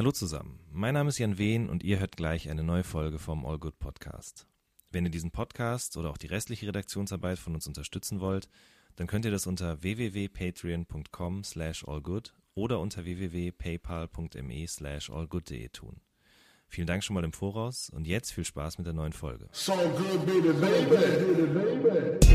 Hallo zusammen, mein Name ist Jan Wehn und ihr hört gleich eine neue Folge vom All Good Podcast. Wenn ihr diesen Podcast oder auch die restliche Redaktionsarbeit von uns unterstützen wollt, dann könnt ihr das unter www.patreon.com slash allgood oder unter www.paypal.me slash allgood.de tun. Vielen Dank schon mal im Voraus und jetzt viel Spaß mit der neuen Folge. So good, baby, baby, baby.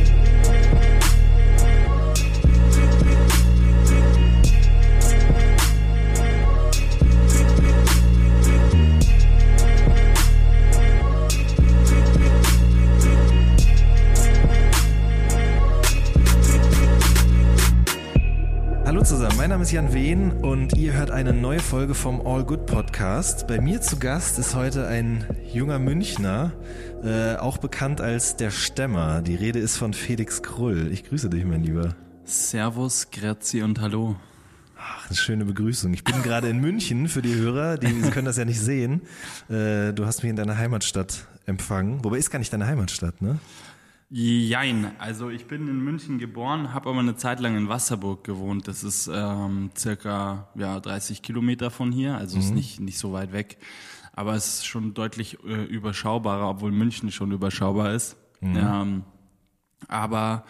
Mein Name ist Jan Wehn und ihr hört eine neue Folge vom All Good Podcast. Bei mir zu Gast ist heute ein junger Münchner, äh, auch bekannt als der Stämmer. Die Rede ist von Felix Krull. Ich grüße dich, mein Lieber. Servus, Grazie und Hallo. Ach, eine schöne Begrüßung. Ich bin gerade in München für die Hörer, die können das ja nicht sehen. Äh, du hast mich in deiner Heimatstadt empfangen. Wobei ist gar nicht deine Heimatstadt, ne? Jein, also ich bin in München geboren, habe aber eine Zeit lang in Wasserburg gewohnt. Das ist ähm, circa ja, 30 Kilometer von hier, also mhm. ist nicht, nicht so weit weg. Aber es ist schon deutlich äh, überschaubarer, obwohl München schon überschaubar ist. Mhm. Ähm, aber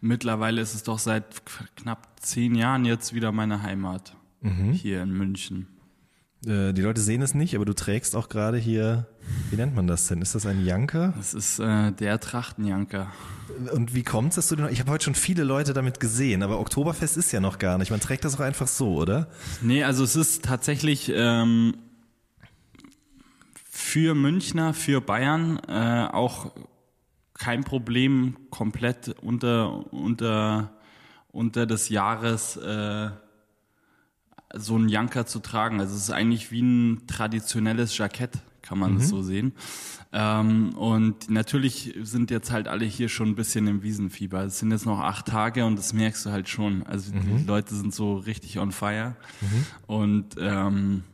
mittlerweile ist es doch seit knapp zehn Jahren jetzt wieder meine Heimat mhm. hier in München. Äh, die Leute sehen es nicht, aber du trägst auch gerade hier, wie nennt man das denn? Ist das ein Janker? Das ist äh, der Trachtenjanker. Und wie kommt's, dass du den, ich habe heute schon viele Leute damit gesehen, aber Oktoberfest ist ja noch gar nicht. Man trägt das auch einfach so, oder? Nee, also es ist tatsächlich ähm, für Münchner, für Bayern äh, auch kein Problem, komplett unter unter unter des Jahres äh, so einen Janker zu tragen. Also es ist eigentlich wie ein traditionelles Jackett, kann man mhm. so sehen. Ähm, und natürlich sind jetzt halt alle hier schon ein bisschen im Wiesenfieber. Es sind jetzt noch acht Tage und das merkst du halt schon. Also mhm. die Leute sind so richtig on fire. Mhm. Und ähm,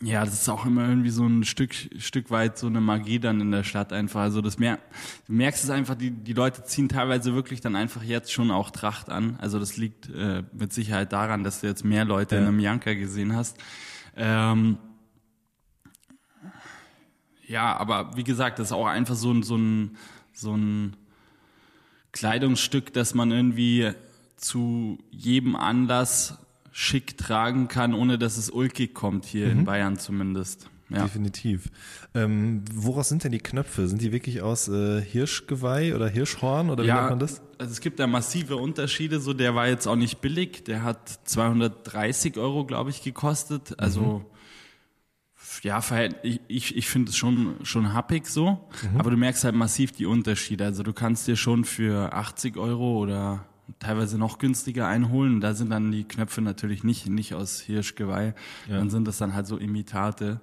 ja, das ist auch immer irgendwie so ein Stück, Stück weit so eine Magie dann in der Stadt einfach. Also das mer du merkst es einfach, die, die Leute ziehen teilweise wirklich dann einfach jetzt schon auch Tracht an. Also das liegt äh, mit Sicherheit daran, dass du jetzt mehr Leute ja. in einem Janker gesehen hast. Ähm, ja, aber wie gesagt, das ist auch einfach so ein, so ein, so ein Kleidungsstück, dass man irgendwie zu jedem Anlass schick tragen kann, ohne dass es ulkig kommt, hier mhm. in Bayern zumindest. Ja. Definitiv. Ähm, woraus sind denn die Knöpfe? Sind die wirklich aus äh, Hirschgeweih oder Hirschhorn oder wie ja, nennt man das? Also es gibt da massive Unterschiede. So, der war jetzt auch nicht billig. Der hat 230 Euro, glaube ich, gekostet. Also mhm. ja, ich, ich, ich finde es schon schon happig so. Mhm. Aber du merkst halt massiv die Unterschiede. Also du kannst dir schon für 80 Euro oder teilweise noch günstiger einholen. Da sind dann die Knöpfe natürlich nicht, nicht aus Hirschgeweih. Ja. Dann sind das dann halt so Imitate.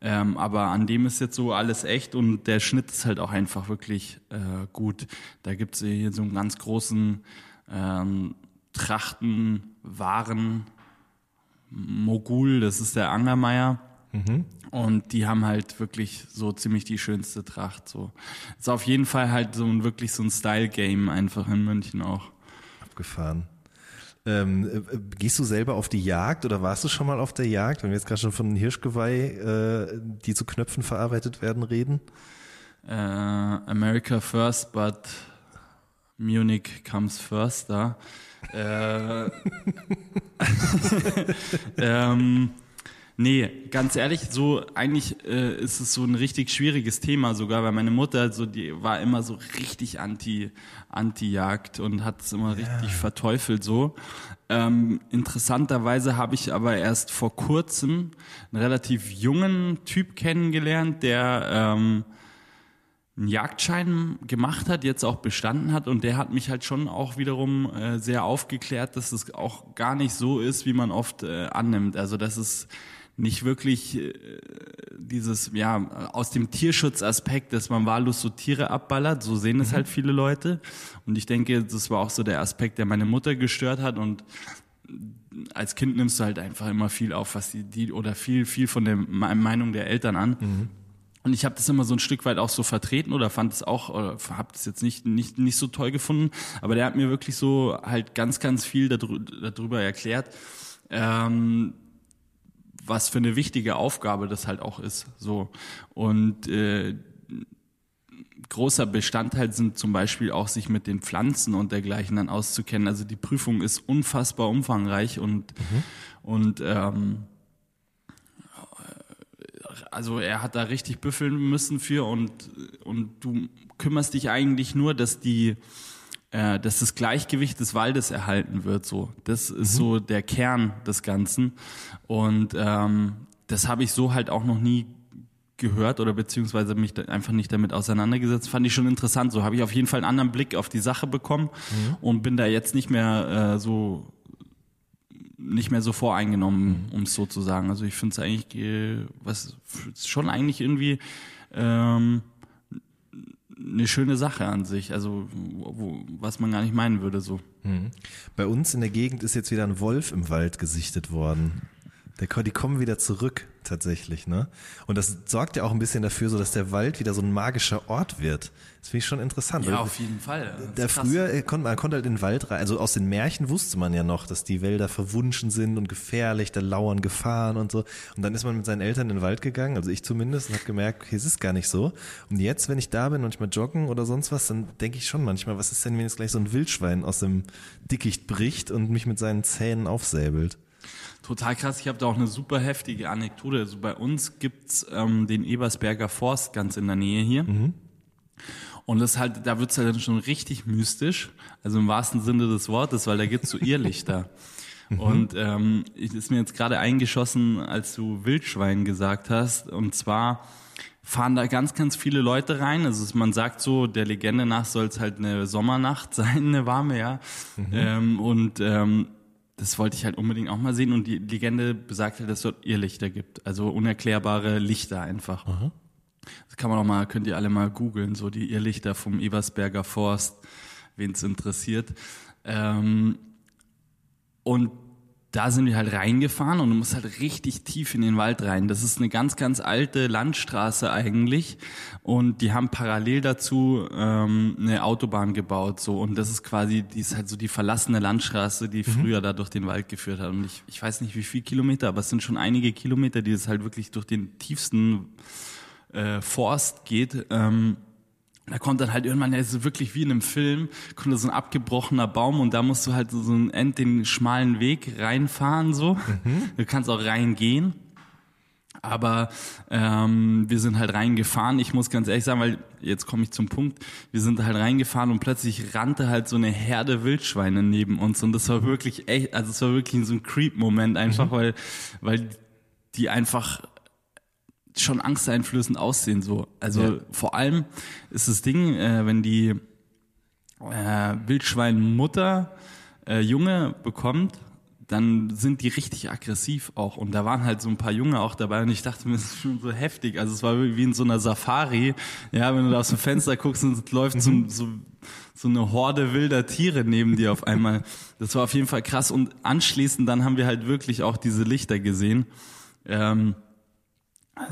Ähm, aber an dem ist jetzt so alles echt und der Schnitt ist halt auch einfach wirklich äh, gut. Da gibt's hier so einen ganz großen ähm, Trachten, Waren, Mogul, das ist der Angermeier. Mhm. Und die haben halt wirklich so ziemlich die schönste Tracht. So ist auf jeden Fall halt so ein wirklich so ein Style-Game einfach in München auch abgefahren. Ähm, äh, gehst du selber auf die Jagd oder warst du schon mal auf der Jagd, wenn wir jetzt gerade schon von Hirschgeweih, äh, die zu Knöpfen verarbeitet werden, reden? Uh, America first, but Munich comes first da. Äh, ähm, Nee, ganz ehrlich, so eigentlich äh, ist es so ein richtig schwieriges Thema sogar, weil meine Mutter so die war immer so richtig anti anti Jagd und hat es immer ja. richtig verteufelt so. Ähm, interessanterweise habe ich aber erst vor kurzem einen relativ jungen Typ kennengelernt, der ähm, einen Jagdschein gemacht hat, jetzt auch bestanden hat und der hat mich halt schon auch wiederum äh, sehr aufgeklärt, dass es auch gar nicht so ist, wie man oft äh, annimmt. Also dass es nicht wirklich äh, dieses, ja, aus dem Tierschutzaspekt, dass man wahllos so Tiere abballert, so sehen es mhm. halt viele Leute. Und ich denke, das war auch so der Aspekt, der meine Mutter gestört hat und als Kind nimmst du halt einfach immer viel auf, was die, die oder viel, viel von der Meinung der Eltern an. Mhm. Und ich habe das immer so ein Stück weit auch so vertreten oder fand es auch, oder habe das jetzt nicht, nicht, nicht so toll gefunden. Aber der hat mir wirklich so halt ganz, ganz viel darüber, darüber erklärt. Ähm, was für eine wichtige Aufgabe das halt auch ist. So und äh, großer Bestandteil sind zum Beispiel auch sich mit den Pflanzen und dergleichen dann auszukennen. Also die Prüfung ist unfassbar umfangreich und mhm. und ähm, also er hat da richtig büffeln müssen für und und du kümmerst dich eigentlich nur, dass die äh, dass das Gleichgewicht des Waldes erhalten wird. So, das ist mhm. so der Kern des Ganzen und ähm, das habe ich so halt auch noch nie gehört oder beziehungsweise mich einfach nicht damit auseinandergesetzt. Fand ich schon interessant. So habe ich auf jeden Fall einen anderen Blick auf die Sache bekommen mhm. und bin da jetzt nicht mehr äh, so nicht mehr so voreingenommen, mhm. um es so zu sagen. Also ich finde es eigentlich äh, was schon eigentlich irgendwie ähm, eine schöne Sache an sich, also wo, was man gar nicht meinen würde so. Mhm. Bei uns in der Gegend ist jetzt wieder ein Wolf im Wald gesichtet worden. Der, die kommen wieder zurück, tatsächlich, ne? Und das sorgt ja auch ein bisschen dafür, so dass der Wald wieder so ein magischer Ort wird. Das finde ich schon interessant. Ja, auf jeden Fall. Da früher äh, konnte man konnte halt in den Wald rein, also aus den Märchen wusste man ja noch, dass die Wälder verwunschen sind und gefährlich, da lauern Gefahren und so. Und dann ist man mit seinen Eltern in den Wald gegangen, also ich zumindest, und habe gemerkt, okay, es ist gar nicht so. Und jetzt, wenn ich da bin, manchmal joggen oder sonst was, dann denke ich schon manchmal, was ist denn, wenn jetzt gleich so ein Wildschwein aus dem Dickicht bricht und mich mit seinen Zähnen aufsäbelt? Total krass. Ich habe da auch eine super heftige Anekdote. Also bei uns gibt's ähm, den Ebersberger Forst ganz in der Nähe hier. Mhm. Und das halt, da wird's halt dann schon richtig mystisch, also im wahrsten Sinne des Wortes, weil da gibt's so Irrlichter. Mhm. Und ähm, ich ist mir jetzt gerade eingeschossen, als du Wildschwein gesagt hast. Und zwar fahren da ganz, ganz viele Leute rein. Also man sagt so, der Legende nach soll es halt eine Sommernacht sein, eine warme, ja. Mhm. Ähm, und ähm, das wollte ich halt unbedingt auch mal sehen und die Legende besagt halt, dass es dort Irrlichter gibt, also unerklärbare Lichter einfach. Aha. Das kann man auch mal, könnt ihr alle mal googeln, so die Irrlichter vom Ebersberger Forst, wen es interessiert. Ähm, und da sind wir halt reingefahren und du musst halt richtig tief in den Wald rein. Das ist eine ganz, ganz alte Landstraße eigentlich und die haben parallel dazu ähm, eine Autobahn gebaut so und das ist quasi, die ist halt so die verlassene Landstraße, die mhm. früher da durch den Wald geführt hat und ich, ich weiß nicht wie viel Kilometer, aber es sind schon einige Kilometer, die es halt wirklich durch den tiefsten äh, Forst geht. Ähm, da kommt dann halt irgendwann, ja, so wirklich wie in einem Film, kommt da so ein abgebrochener Baum und da musst du halt so einen End den schmalen Weg reinfahren so. Mhm. Du kannst auch reingehen. Aber ähm, wir sind halt reingefahren. Ich muss ganz ehrlich sagen, weil jetzt komme ich zum Punkt. Wir sind halt reingefahren und plötzlich rannte halt so eine Herde Wildschweine neben uns und das war wirklich echt, also es war wirklich so ein Creep-Moment einfach, mhm. weil weil die einfach schon angsteinflößend aussehen so. Also ja. vor allem ist das Ding, äh, wenn die äh, Wildschweinmutter äh, Junge bekommt, dann sind die richtig aggressiv auch. Und da waren halt so ein paar Junge auch dabei und ich dachte mir, das ist schon so heftig. Also es war wie in so einer Safari. Ja, wenn du da aus dem Fenster guckst und es läuft so, mhm. so, so eine Horde wilder Tiere neben dir auf einmal. Das war auf jeden Fall krass. Und anschließend dann haben wir halt wirklich auch diese Lichter gesehen. Ähm,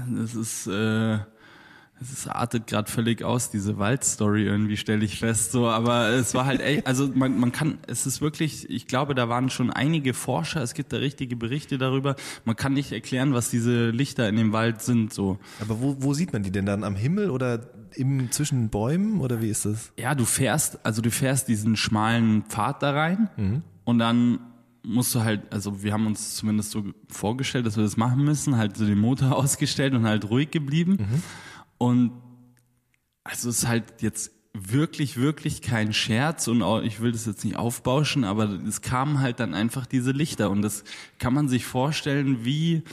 das ist, äh, es artet gerade völlig aus, diese Waldstory irgendwie, stelle ich fest. So, aber es war halt echt, also man, man kann, es ist wirklich, ich glaube, da waren schon einige Forscher, es gibt da richtige Berichte darüber. Man kann nicht erklären, was diese Lichter in dem Wald sind. So. Aber wo, wo sieht man die denn dann? Am Himmel oder im zwischen Bäumen oder wie ist das? Ja, du fährst, also du fährst diesen schmalen Pfad da rein mhm. und dann musst du halt, also wir haben uns zumindest so vorgestellt, dass wir das machen müssen, halt so den Motor ausgestellt und halt ruhig geblieben. Mhm. Und also es ist halt jetzt wirklich, wirklich kein Scherz und auch, ich will das jetzt nicht aufbauschen, aber es kamen halt dann einfach diese Lichter und das kann man sich vorstellen wie,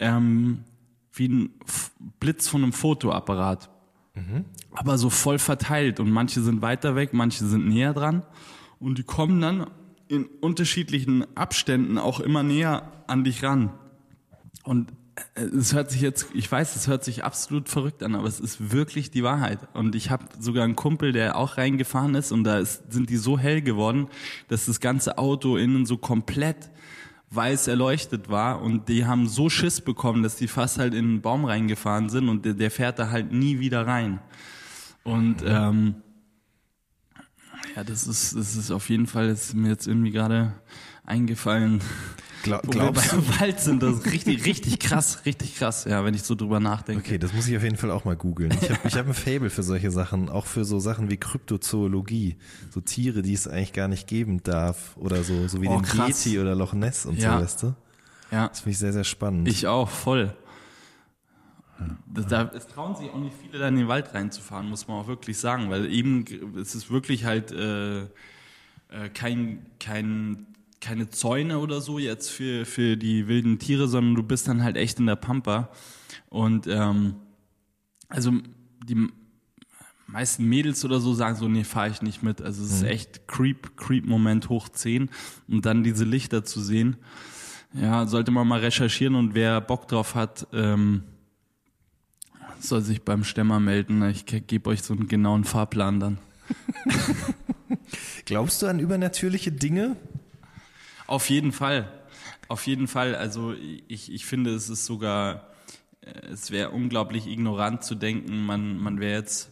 ähm, wie ein Blitz von einem Fotoapparat. Mhm. Aber so voll verteilt und manche sind weiter weg, manche sind näher dran und die kommen dann in unterschiedlichen Abständen auch immer näher an dich ran. Und äh, es hört sich jetzt, ich weiß, es hört sich absolut verrückt an, aber es ist wirklich die Wahrheit. Und ich habe sogar einen Kumpel, der auch reingefahren ist und da ist, sind die so hell geworden, dass das ganze Auto innen so komplett weiß erleuchtet war und die haben so Schiss bekommen, dass die fast halt in einen Baum reingefahren sind und der, der fährt da halt nie wieder rein. Und ähm, ja, das ist, das ist auf jeden Fall, ist mir jetzt irgendwie gerade eingefallen. Glaub, Wo wir glaubst beim Wald sind, das ist richtig, richtig krass, richtig krass, ja, wenn ich so drüber nachdenke. Okay, das muss ich auf jeden Fall auch mal googeln. Ich habe ich hab ein Fable für solche Sachen, auch für so Sachen wie Kryptozoologie, so Tiere, die es eigentlich gar nicht geben darf oder so, so wie Oh, den krass. Yeti oder Loch Ness und Ja. so, weißt du? Ja, Das finde ich sehr, sehr spannend. ich auch, voll. Das, da, es trauen sich auch nicht viele, da in den Wald reinzufahren, muss man auch wirklich sagen, weil eben es ist wirklich halt äh, äh, kein, kein, keine Zäune oder so jetzt für, für die wilden Tiere, sondern du bist dann halt echt in der Pampa. Und ähm, also die meisten Mädels oder so sagen so, nee, fahre ich nicht mit. Also es ist echt Creep, Creep-Moment hoch 10 und dann diese Lichter zu sehen. Ja, sollte man mal recherchieren und wer Bock drauf hat, ähm, soll sich beim Stämmer melden. Ich gebe euch so einen genauen Fahrplan dann. Glaubst du an übernatürliche Dinge? Auf jeden Fall. Auf jeden Fall. Also ich, ich finde, es ist sogar, äh, es wäre unglaublich ignorant zu denken, man, man wäre jetzt,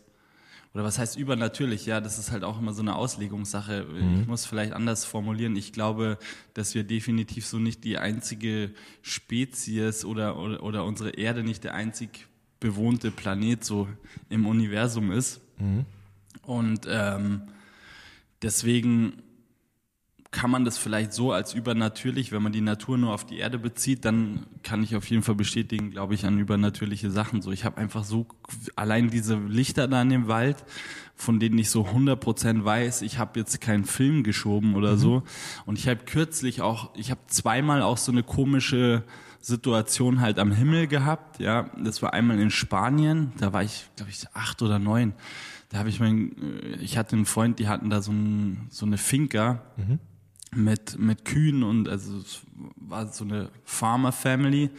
oder was heißt übernatürlich? Ja, das ist halt auch immer so eine Auslegungssache. Ich muss vielleicht anders formulieren. Ich glaube, dass wir definitiv so nicht die einzige Spezies oder, oder, oder unsere Erde nicht der einzig bewohnte Planet so im Universum ist. Und ähm, deswegen kann man das vielleicht so als übernatürlich, wenn man die Natur nur auf die Erde bezieht, dann kann ich auf jeden Fall bestätigen, glaube ich, an übernatürliche Sachen. So, ich habe einfach so allein diese Lichter da in dem Wald, von denen ich so 100% weiß, ich habe jetzt keinen Film geschoben oder so. Und ich habe kürzlich auch, ich habe zweimal auch so eine komische Situation halt am Himmel gehabt. Ja, das war einmal in Spanien, da war ich, glaube ich, acht oder neun. Da habe ich mein, äh, ich hatte einen Freund, die hatten da so, ein, so eine Finca mit, mit Kühen und also es war so eine Farmer Family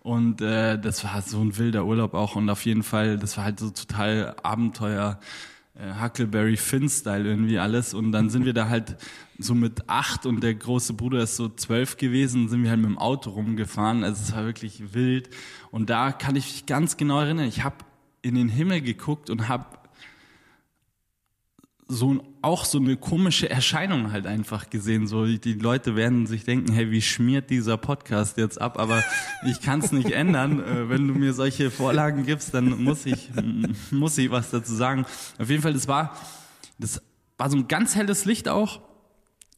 und äh, das war so ein wilder Urlaub auch und auf jeden Fall, das war halt so total Abenteuer, äh, Huckleberry Finn-Style irgendwie alles und dann sind wir da halt so mit acht und der große Bruder ist so zwölf gewesen, sind wir halt mit dem Auto rumgefahren, also es war wirklich wild und da kann ich mich ganz genau erinnern, ich habe in den Himmel geguckt und habe so ein- auch so eine komische Erscheinung halt einfach gesehen. So die Leute werden sich denken, hey, wie schmiert dieser Podcast jetzt ab? Aber ich kann es nicht ändern. Äh, Wenn du mir solche Vorlagen gibst, dann muss ich muss ich was dazu sagen. Auf jeden Fall, das war das war so ein ganz helles Licht auch,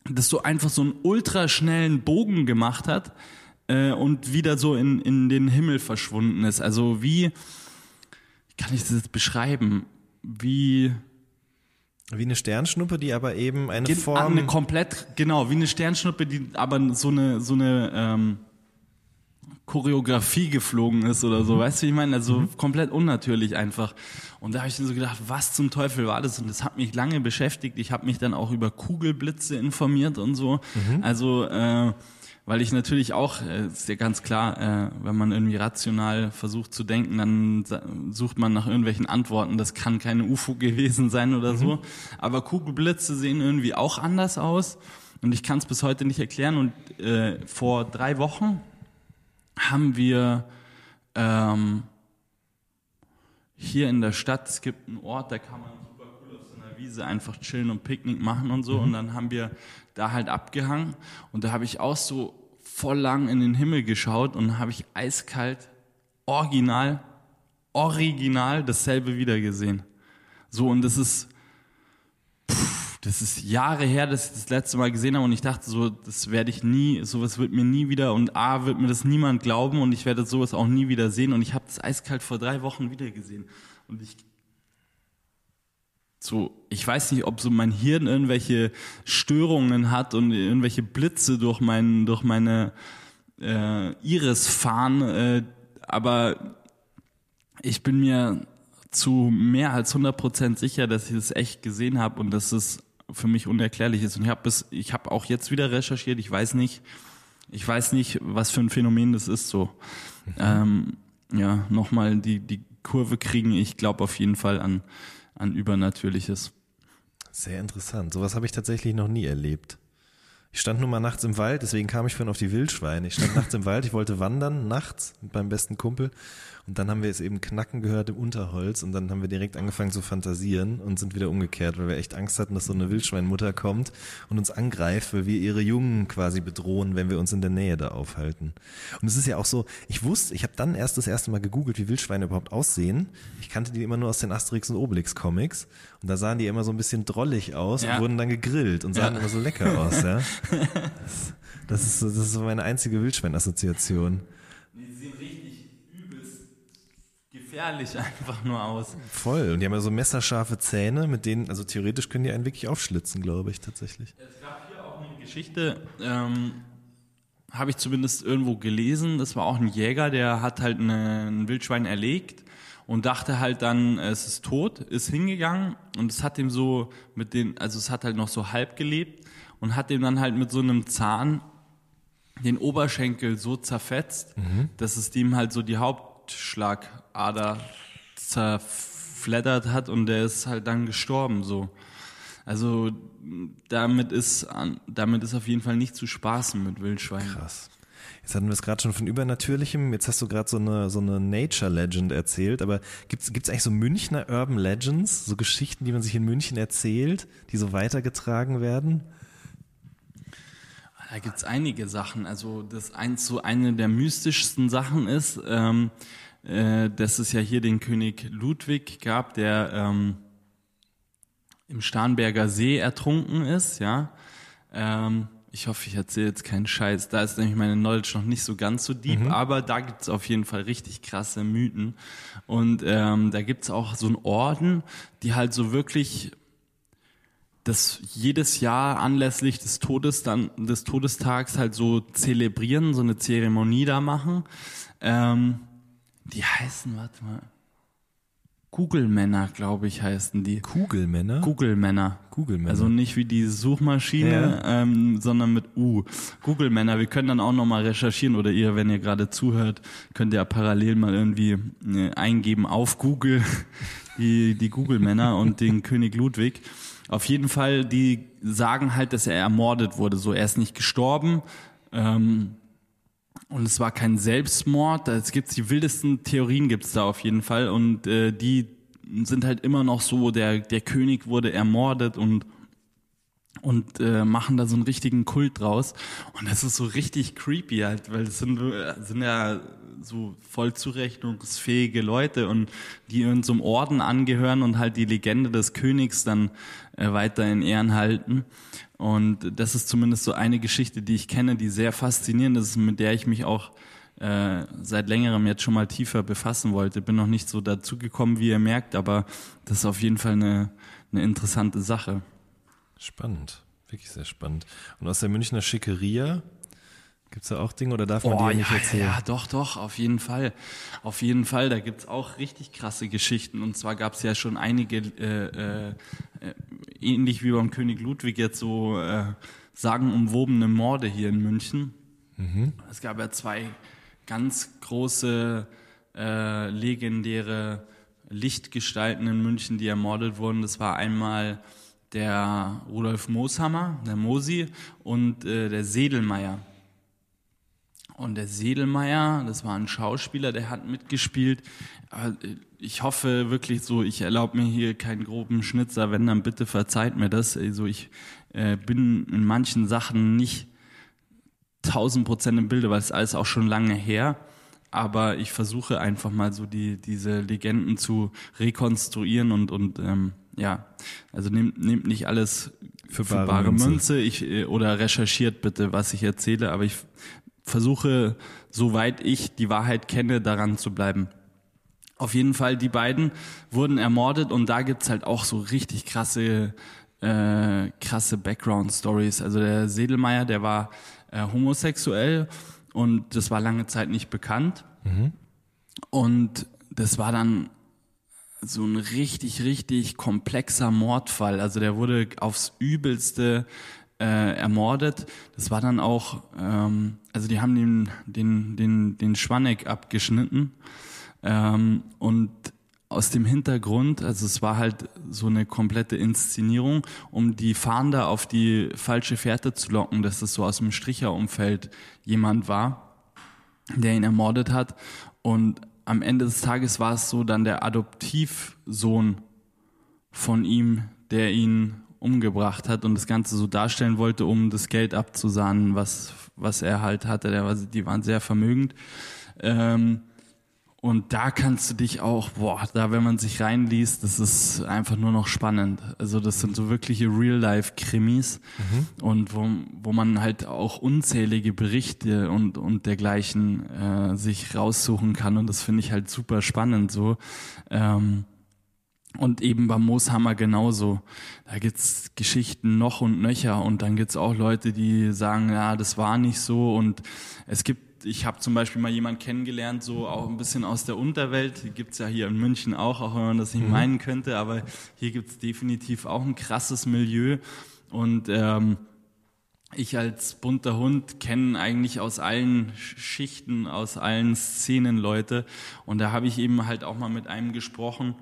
das so einfach so einen ultraschnellen Bogen gemacht hat äh, und wieder so in in den Himmel verschwunden ist. Also wie kann ich das jetzt beschreiben? Wie Wie eine Sternschnuppe, die aber eben eine Gen- Form. Eine komplett, genau, wie eine Sternschnuppe, die aber so eine, so eine ähm, Choreografie geflogen ist oder so, weißt du, wie ich meine? Also komplett unnatürlich einfach. Und da habe ich mir so gedacht, was zum Teufel war das? Und das hat mich lange beschäftigt. Ich habe mich dann auch über Kugelblitze informiert und so. Also, äh, weil ich natürlich auch, äh, ist ja ganz klar, äh, wenn man irgendwie rational versucht zu denken, dann sucht man nach irgendwelchen Antworten. Das kann keine UFO gewesen sein oder so. Aber Kugelblitze sehen irgendwie auch anders aus. Und ich kann es bis heute nicht erklären. Und äh, vor drei Wochen haben wir ähm, hier in der Stadt, es gibt einen Ort, da kann man super cool auf so einer Wiese einfach chillen und Picknick machen und so. Und dann haben wir da halt abgehangen. Und da habe ich auch so voll lang in den Himmel geschaut und habe ich eiskalt, original, original dasselbe wieder gesehen. So, und das ist, pff, das ist Jahre her, dass ich das letzte Mal gesehen habe und ich dachte so, das werde ich nie, sowas wird mir nie wieder und A, wird mir das niemand glauben und ich werde sowas auch nie wieder sehen und ich habe das eiskalt vor drei Wochen wieder gesehen und ich so, ich weiß nicht, ob so mein Hirn irgendwelche Störungen hat und irgendwelche Blitze durch mein, durch meine äh, Iris fahren, äh, aber ich bin mir zu mehr als 100% sicher, dass ich das echt gesehen habe und dass es für mich unerklärlich ist. Und ich habe bis, ich habe auch jetzt wieder recherchiert. Ich weiß nicht, ich weiß nicht, was für ein Phänomen das ist. So, ähm, ja, nochmal die die Kurve kriegen. Ich glaube auf jeden Fall an an Übernatürliches. Sehr interessant. Sowas habe ich tatsächlich noch nie erlebt. Ich stand nur mal nachts im Wald, deswegen kam ich vorhin auf die Wildschweine. Ich stand nachts im Wald, ich wollte wandern, nachts mit meinem besten Kumpel. Und dann haben wir es eben knacken gehört im Unterholz und dann haben wir direkt angefangen zu fantasieren und sind wieder umgekehrt, weil wir echt Angst hatten, dass so eine Wildschweinmutter kommt und uns angreift, weil wir ihre Jungen quasi bedrohen, wenn wir uns in der Nähe da aufhalten. Und es ist ja auch so, ich wusste, ich habe dann erst das erste Mal gegoogelt, wie Wildschweine überhaupt aussehen. Ich kannte die immer nur aus den Asterix und Obelix Comics und da sahen die immer so ein bisschen drollig aus Ja. und wurden dann gegrillt und sahen Ja. immer so lecker aus, ja. Das, das ist das ist so meine einzige Wildschweinassoziation. Die sehen richtig übelst gefährlich einfach nur aus. Voll. Und die haben ja so messerscharfe Zähne, mit denen, also theoretisch können die einen wirklich aufschlitzen, glaube ich, tatsächlich. Es gab hier auch eine Geschichte, ähm, habe ich zumindest irgendwo gelesen. Das war auch ein Jäger, der hat halt eine, ein Wildschwein erlegt und dachte halt dann, es ist tot, ist hingegangen und es hat ihm so mit den, also es hat halt noch so halb gelebt und hat ihm dann halt mit so einem Zahn den Oberschenkel so zerfetzt, dass es ihm halt so die Hauptschlagader zerfleddert hat und der ist halt dann gestorben so. Also damit ist damit ist auf jeden Fall nicht zu spaßen mit Wildschweinen. Krass. Jetzt hatten wir es gerade schon von Übernatürlichem. Jetzt hast du gerade so eine, so eine Nature Legend erzählt. Aber gibt's gibt's eigentlich so Münchner Urban Legends? So Geschichten, die man sich in München erzählt, die so weitergetragen werden? Da gibt's einige Sachen. Also das eins so eine der mystischsten Sachen ist, ähm, äh, dass es ja hier den König Ludwig gab, der ähm, im Starnberger See ertrunken ist, ja. Ähm, ich hoffe, ich erzähle jetzt keinen Scheiß. Da ist nämlich meine Knowledge noch nicht so ganz so deep, aber da gibt's auf jeden Fall richtig krasse Mythen. Und ähm, da gibt's auch so einen Orden, die halt so wirklich das jedes Jahr anlässlich des Todes dann des Todestags halt so zelebrieren, so eine Zeremonie da machen. Ähm, die heißen, warte mal, Google-Männer, glaube ich, heißen die. Kugelmänner? Google-Männer. Kugelmänner. Also nicht wie die Suchmaschine, ähm, sondern mit U. Google-Männer. Wir können dann auch nochmal recherchieren oder ihr, wenn ihr gerade zuhört, könnt ihr ja parallel mal irgendwie äh, eingeben auf Google die, die Google-Männer und den König Ludwig. Auf jeden Fall, die sagen halt, dass er ermordet wurde. So, er ist nicht gestorben. Ähm, und es war kein Selbstmord. Es gibt die wildesten Theorien gibt's da auf jeden Fall. Und äh, die sind halt immer noch so, der, der König wurde ermordet und und äh, machen da so einen richtigen Kult draus. Und das ist so richtig creepy halt, weil es sind, äh, sind ja so voll zurechnungsfähige Leute und die in so einem Orden angehören und halt die Legende des Königs dann äh, weiter in Ehren halten. Und das ist zumindest so eine Geschichte, die ich kenne, die sehr faszinierend ist, mit der ich mich auch äh, seit längerem jetzt schon mal tiefer befassen wollte. Bin noch nicht so dazu gekommen, wie ihr merkt, aber das ist auf jeden Fall eine, eine interessante Sache. Spannend. Wirklich sehr spannend. Und aus der Münchner Schickeria gibt's da auch Dinge oder darf man die ja nicht erzählen? ja, doch, doch, auf jeden Fall. Auf jeden Fall, da gibt's auch richtig krasse Geschichten. Und zwar gab's ja schon einige, äh, äh, äh, ähnlich wie beim König Ludwig jetzt so äh, sagenumwobene Morde hier in München. Es gab ja zwei ganz große, äh, legendäre Lichtgestalten in München, die ermordet wurden. Das war einmal der Rudolf Mooshammer, der Mosi, und äh, der Sedelmeier. Und der Sedelmeier, das war ein Schauspieler, der hat mitgespielt. Aber Ich hoffe wirklich so, ich erlaube mir hier keinen groben Schnitzer, wenn dann bitte verzeiht mir das. Also ich äh, bin in manchen Sachen nicht tausend Prozent im Bilde, weil es alles auch schon lange her. Aber ich versuche einfach mal so die diese Legenden zu rekonstruieren und und ähm, ja, also nehmt nehmt nicht alles Für für bare bare, Münze. Münze, ich äh, oder recherchiert bitte, was ich erzähle. Aber ich versuche, soweit ich die Wahrheit kenne, daran zu bleiben. Auf jeden Fall, die beiden wurden ermordet und da gibt's halt auch so richtig krasse, äh, krasse Background-Stories. Also der Sedelmeier, der war äh, homosexuell und das war lange Zeit nicht bekannt. Und das war dann so ein richtig, richtig komplexer Mordfall. Also der wurde aufs Übelste äh, ermordet. Das war dann auch, ähm, also die haben den, den, den, den Schwanneck abgeschnitten ähm, und aus dem Hintergrund, also es war halt so eine komplette Inszenierung, um die Fahnder auf die falsche Fährte zu locken, dass es so aus dem Stricherumfeld jemand war, der ihn ermordet hat. Und am Ende des Tages war es so dann der Adoptivsohn von ihm, der ihn umgebracht hat und das Ganze so darstellen wollte, um das Geld abzusahnen, was, was er halt hatte. Der war, die waren sehr vermögend. Ähm, und da kannst du dich auch, boah, da wenn man sich reinliest, das ist einfach nur noch spannend. Also das sind so wirkliche Real-Life-Krimis mhm. und wo, wo man halt auch unzählige Berichte und, und dergleichen äh, sich raussuchen kann und das finde ich halt super spannend so. Ähm, und eben beim Mooshammer genauso. Da gibt's Geschichten noch und nöcher und dann gibt's auch Leute, die sagen, ja, das war nicht so und es gibt ich habe zum Beispiel mal jemanden kennengelernt, so auch ein bisschen aus der Unterwelt. Die gibt's ja hier in München auch, auch wenn man das nicht mhm. meinen könnte, aber hier gibt's definitiv auch ein krasses Milieu. Und ähm, ich als bunter Hund kenne eigentlich aus allen Schichten, aus allen Szenen Leute. Und da habe ich eben halt auch mal mit einem gesprochen,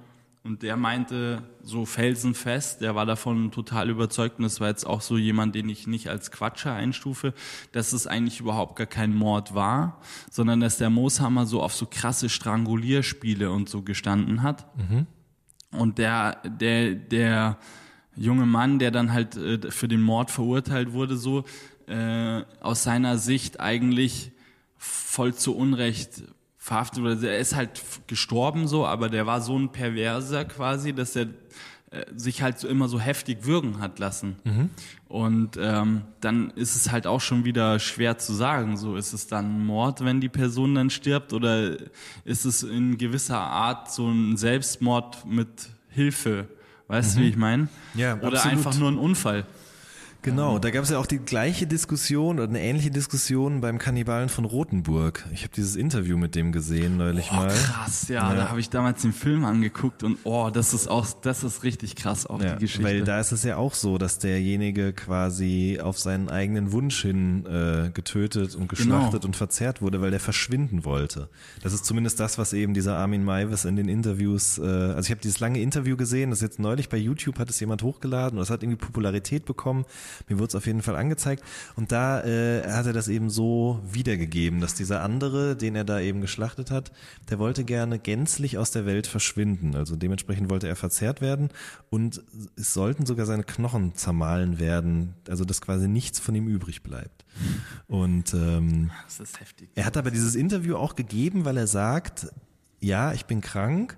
und der meinte so felsenfest, der war davon total überzeugt und das war jetzt auch so jemand, den ich nicht als Quatscher einstufe, dass es eigentlich überhaupt gar kein Mord war, sondern dass der Mooshammer so auf so krasse Strangulierspiele und so gestanden hat. Mhm. Und der, der, der junge Mann, der dann halt äh, für den Mord verurteilt wurde, so äh, aus seiner Sicht eigentlich voll zu Unrecht verhaftet oder er ist halt gestorben so, aber der war so ein Perverser quasi, dass er äh, sich halt so immer so heftig würgen hat lassen. Mhm. Und ähm, dann ist es halt auch schon wieder schwer zu sagen, so ist es dann Mord, wenn die Person dann stirbt oder ist es in gewisser Art so ein Selbstmord mit Hilfe, weißt du, mhm. wie ich meine? Ja, oder absolut. einfach nur ein Unfall. Genau, da gab es ja auch die gleiche Diskussion oder eine ähnliche Diskussion beim Kannibalen von Rothenburg. Ich habe dieses Interview mit dem gesehen neulich oh, mal. Krass, ja, ja. da habe ich damals den Film angeguckt und oh, das ist auch, das ist richtig krass auch ja, die Geschichte. Weil da ist es ja auch so, dass derjenige quasi auf seinen eigenen Wunsch hin äh, getötet und geschlachtet genau. und verzehrt wurde, weil der verschwinden wollte. Das ist zumindest das, was eben dieser Armin Maivis in den Interviews, äh, also ich habe dieses lange Interview gesehen, das jetzt neulich bei YouTube hat es jemand hochgeladen und das hat irgendwie Popularität bekommen. Mir wurde es auf jeden Fall angezeigt. Und da äh, hat er das eben so wiedergegeben, dass dieser andere, den er da eben geschlachtet hat, der wollte gerne gänzlich aus der Welt verschwinden. Also dementsprechend wollte er verzehrt werden und es sollten sogar seine Knochen zermahlen werden, also dass quasi nichts von ihm übrig bleibt. Und ähm, das ist heftig. er hat aber dieses Interview auch gegeben, weil er sagt, ja, ich bin krank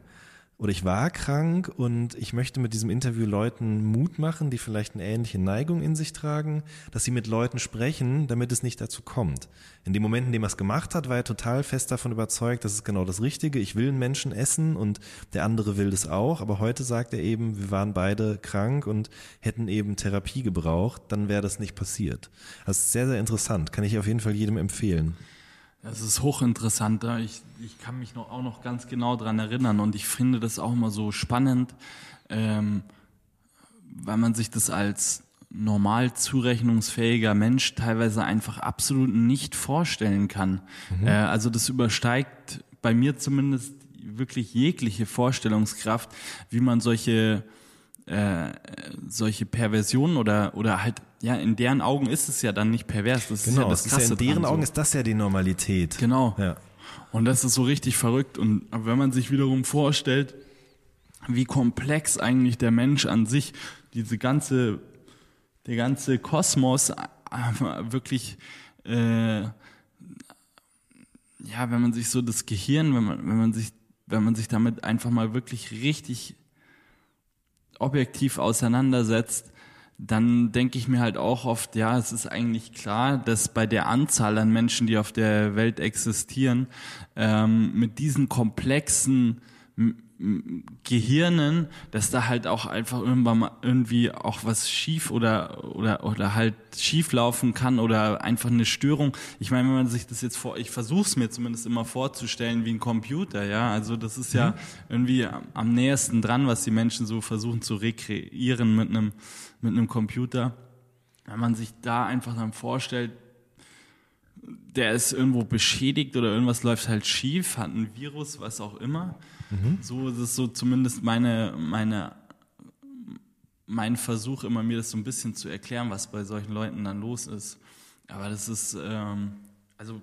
oder ich war krank und ich möchte mit diesem Interview Leuten Mut machen, die vielleicht eine ähnliche Neigung in sich tragen, dass sie mit Leuten sprechen, damit es nicht dazu kommt. In dem Moment, in dem er es gemacht hat, war er total fest davon überzeugt, das ist genau das Richtige. Ich will einen Menschen essen und der andere will das auch. Aber heute sagt er eben, wir waren beide krank und hätten eben Therapie gebraucht, dann wäre das nicht passiert. Das ist sehr, sehr interessant. Kann ich auf jeden Fall jedem empfehlen. Das ist hochinteressant. Ich, ich kann mich noch, auch noch ganz genau dran erinnern und ich finde das auch immer so spannend, ähm, weil man sich das als normal zurechnungsfähiger Mensch teilweise einfach absolut nicht vorstellen kann. Mhm. Äh, also das übersteigt bei mir zumindest wirklich jegliche Vorstellungskraft, wie man solche äh, solche Perversionen oder oder halt ja in deren Augen ist es ja dann nicht pervers das genau, ist ja das, das ist ja in deren Augen so. ist das ja die Normalität genau ja. und das ist so richtig verrückt und wenn man sich wiederum vorstellt wie komplex eigentlich der Mensch an sich diese ganze der ganze Kosmos äh, wirklich äh, ja wenn man sich so das Gehirn wenn man wenn man sich wenn man sich damit einfach mal wirklich richtig objektiv auseinandersetzt, dann denke ich mir halt auch oft, ja, es ist eigentlich klar, dass bei der Anzahl an Menschen, die auf der Welt existieren, ähm, mit diesen komplexen Gehirnen, dass da halt auch einfach irgendwann mal irgendwie auch was schief oder oder oder halt schief laufen kann oder einfach eine Störung. Ich meine, wenn man sich das jetzt vor, ich versuche es mir zumindest immer vorzustellen wie ein Computer, ja. Also das ist ja mhm. irgendwie am nähersten dran, was die Menschen so versuchen zu rekreieren mit einem mit einem Computer. Wenn man sich da einfach dann vorstellt, der ist irgendwo beschädigt oder irgendwas läuft halt schief, hat ein Virus, was auch immer. Mhm. So ist es so zumindest meine, meine, mein Versuch, immer mir das so ein bisschen zu erklären, was bei solchen Leuten dann los ist. Aber das ist, ähm, also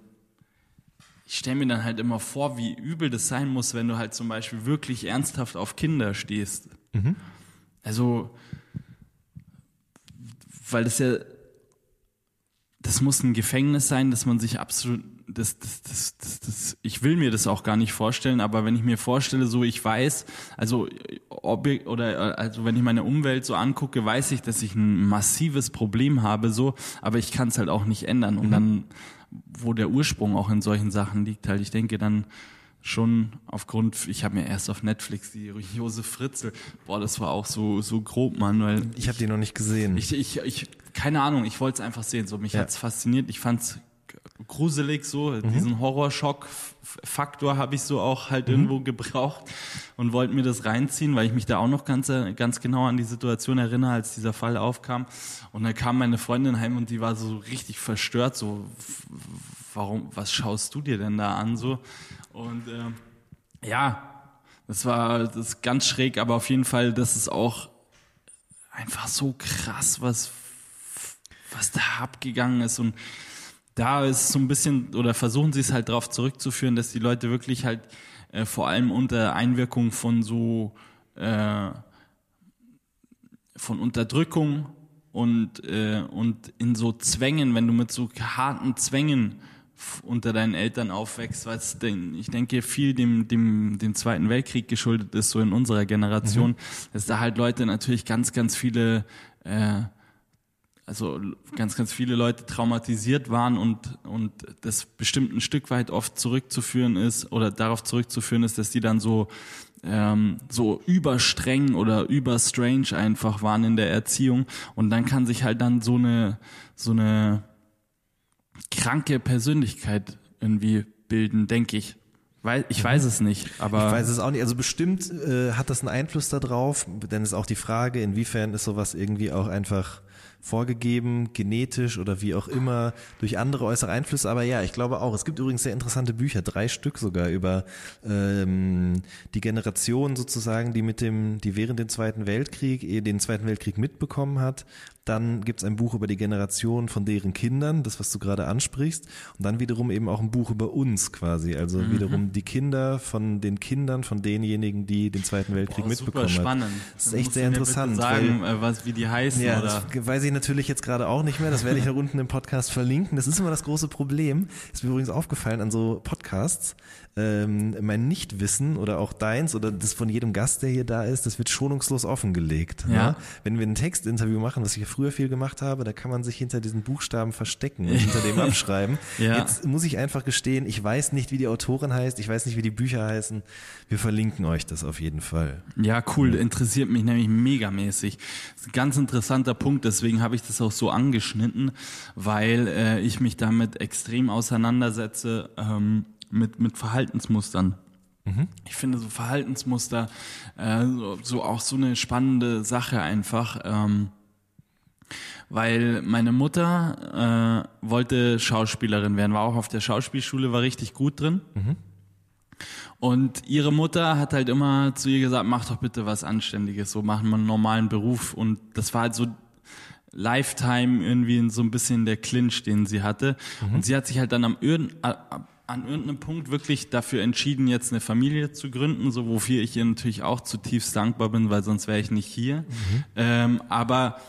ich stelle mir dann halt immer vor, wie übel das sein muss, wenn du halt zum Beispiel wirklich ernsthaft auf Kinder stehst. Mhm. Also, weil das ja das muss ein Gefängnis sein, dass man sich absolut, das, das, das, das, das, ich will mir das auch gar nicht vorstellen, aber wenn ich mir vorstelle, so ich weiß, also ob ich, oder also wenn ich meine Umwelt so angucke, weiß ich, dass ich ein massives Problem habe, so, aber ich kann es halt auch nicht ändern. Und mhm. dann, wo der Ursprung auch in solchen Sachen liegt, halt, ich denke dann, schon aufgrund, ich habe mir erst auf Netflix die Josef Fritzel, boah, das war auch so so grob, Mann, weil ich habe die noch nicht gesehen. Ich, ich, ich keine Ahnung, ich wollte es einfach sehen, so mich ja. hat's fasziniert, ich fand's gruselig so, mhm. diesen Horrorschock-Faktor habe ich so auch halt mhm. irgendwo gebraucht und wollte mir das reinziehen, weil ich mich da auch noch ganz, ganz genau an die Situation erinnere, als dieser Fall aufkam. Und dann kam meine Freundin heim und die war so richtig verstört, so, warum, was schaust du dir denn da an, so? Und äh, ja, das war das ist ganz schräg, aber auf jeden Fall, das ist auch einfach so krass, was, was da abgegangen ist. Und da ist so ein bisschen, oder versuchen sie es halt darauf zurückzuführen, dass die Leute wirklich halt äh, vor allem unter Einwirkung von so äh, von Unterdrückung und, äh, und in so Zwängen, wenn du mit so harten Zwängen unter deinen Eltern aufwächst, weil es, ich denke, viel dem, dem, dem Zweiten Weltkrieg geschuldet ist, so in unserer Generation, mhm. dass da halt Leute natürlich ganz, ganz viele, äh, also ganz, ganz viele Leute traumatisiert waren und, und das bestimmt ein Stück weit oft zurückzuführen ist oder darauf zurückzuführen ist, dass die dann so ähm, so überstreng oder überstrange einfach waren in der Erziehung und dann kann sich halt dann so eine so eine kranke Persönlichkeit irgendwie bilden, denke ich. Weil, ich weiß es nicht, aber. Ich weiß es auch nicht. Also bestimmt äh, hat das einen Einfluss darauf, denn es ist auch die Frage, inwiefern ist sowas irgendwie auch einfach vorgegeben, genetisch oder wie auch immer, durch andere äußere Einflüsse. Aber ja, ich glaube auch. Es gibt übrigens sehr interessante Bücher, drei Stück sogar, über ähm, die Generation sozusagen, die mit dem, die während dem Zweiten Weltkrieg, eh den Zweiten Weltkrieg mitbekommen hat. Dann gibt es ein Buch über die Generation von deren Kindern, das, was du gerade ansprichst. Und dann wiederum eben auch ein Buch über uns quasi. Also mhm. wiederum die Kinder von den Kindern von denjenigen, die den Zweiten Weltkrieg Boah, mitbekommen super spannend. haben. Das ist echt sehr interessant. Sagen, weil, äh, was, wie die heißen, ja, oder? Das weiß ich natürlich jetzt gerade auch nicht mehr. Das werde ich da unten im Podcast verlinken. Das ist immer das große Problem. Ist mir übrigens aufgefallen an so Podcasts ähm, mein Nichtwissen oder auch deins oder das von jedem Gast, der hier da ist, das wird schonungslos offengelegt. Ne? Ja. Ne? Wenn wir ein Textinterview machen, was ich früher viel gemacht habe, da kann man sich hinter diesen Buchstaben verstecken und hinter dem abschreiben. Ja. Jetzt muss ich einfach gestehen, ich weiß nicht, wie die Autorin heißt, ich weiß nicht, wie die Bücher heißen. Wir verlinken euch das auf jeden Fall. Ja, cool. Interessiert mich nämlich megamäßig. Ganz interessanter Punkt, deswegen habe ich das auch so angeschnitten, weil äh, ich mich damit extrem auseinandersetze. Ähm, mit, mit Verhaltensmustern. Mhm. Ich finde so Verhaltensmuster äh, so, so, auch so eine spannende Sache einfach. Ähm, weil meine Mutter äh, wollte Schauspielerin werden, war auch auf der Schauspielschule, war richtig gut drin. Mhm. Und ihre Mutter hat halt immer zu ihr gesagt, mach doch bitte was Anständiges, so machen wir einen normalen Beruf. Und das war halt so Lifetime irgendwie so ein bisschen der Clinch, den sie hatte. Mhm. Und sie hat sich halt dann am, an irgendeinem Punkt wirklich dafür entschieden, jetzt eine Familie zu gründen, so wofür ich ihr natürlich auch zutiefst dankbar bin, weil sonst wäre ich nicht hier. Mhm. Ähm, aber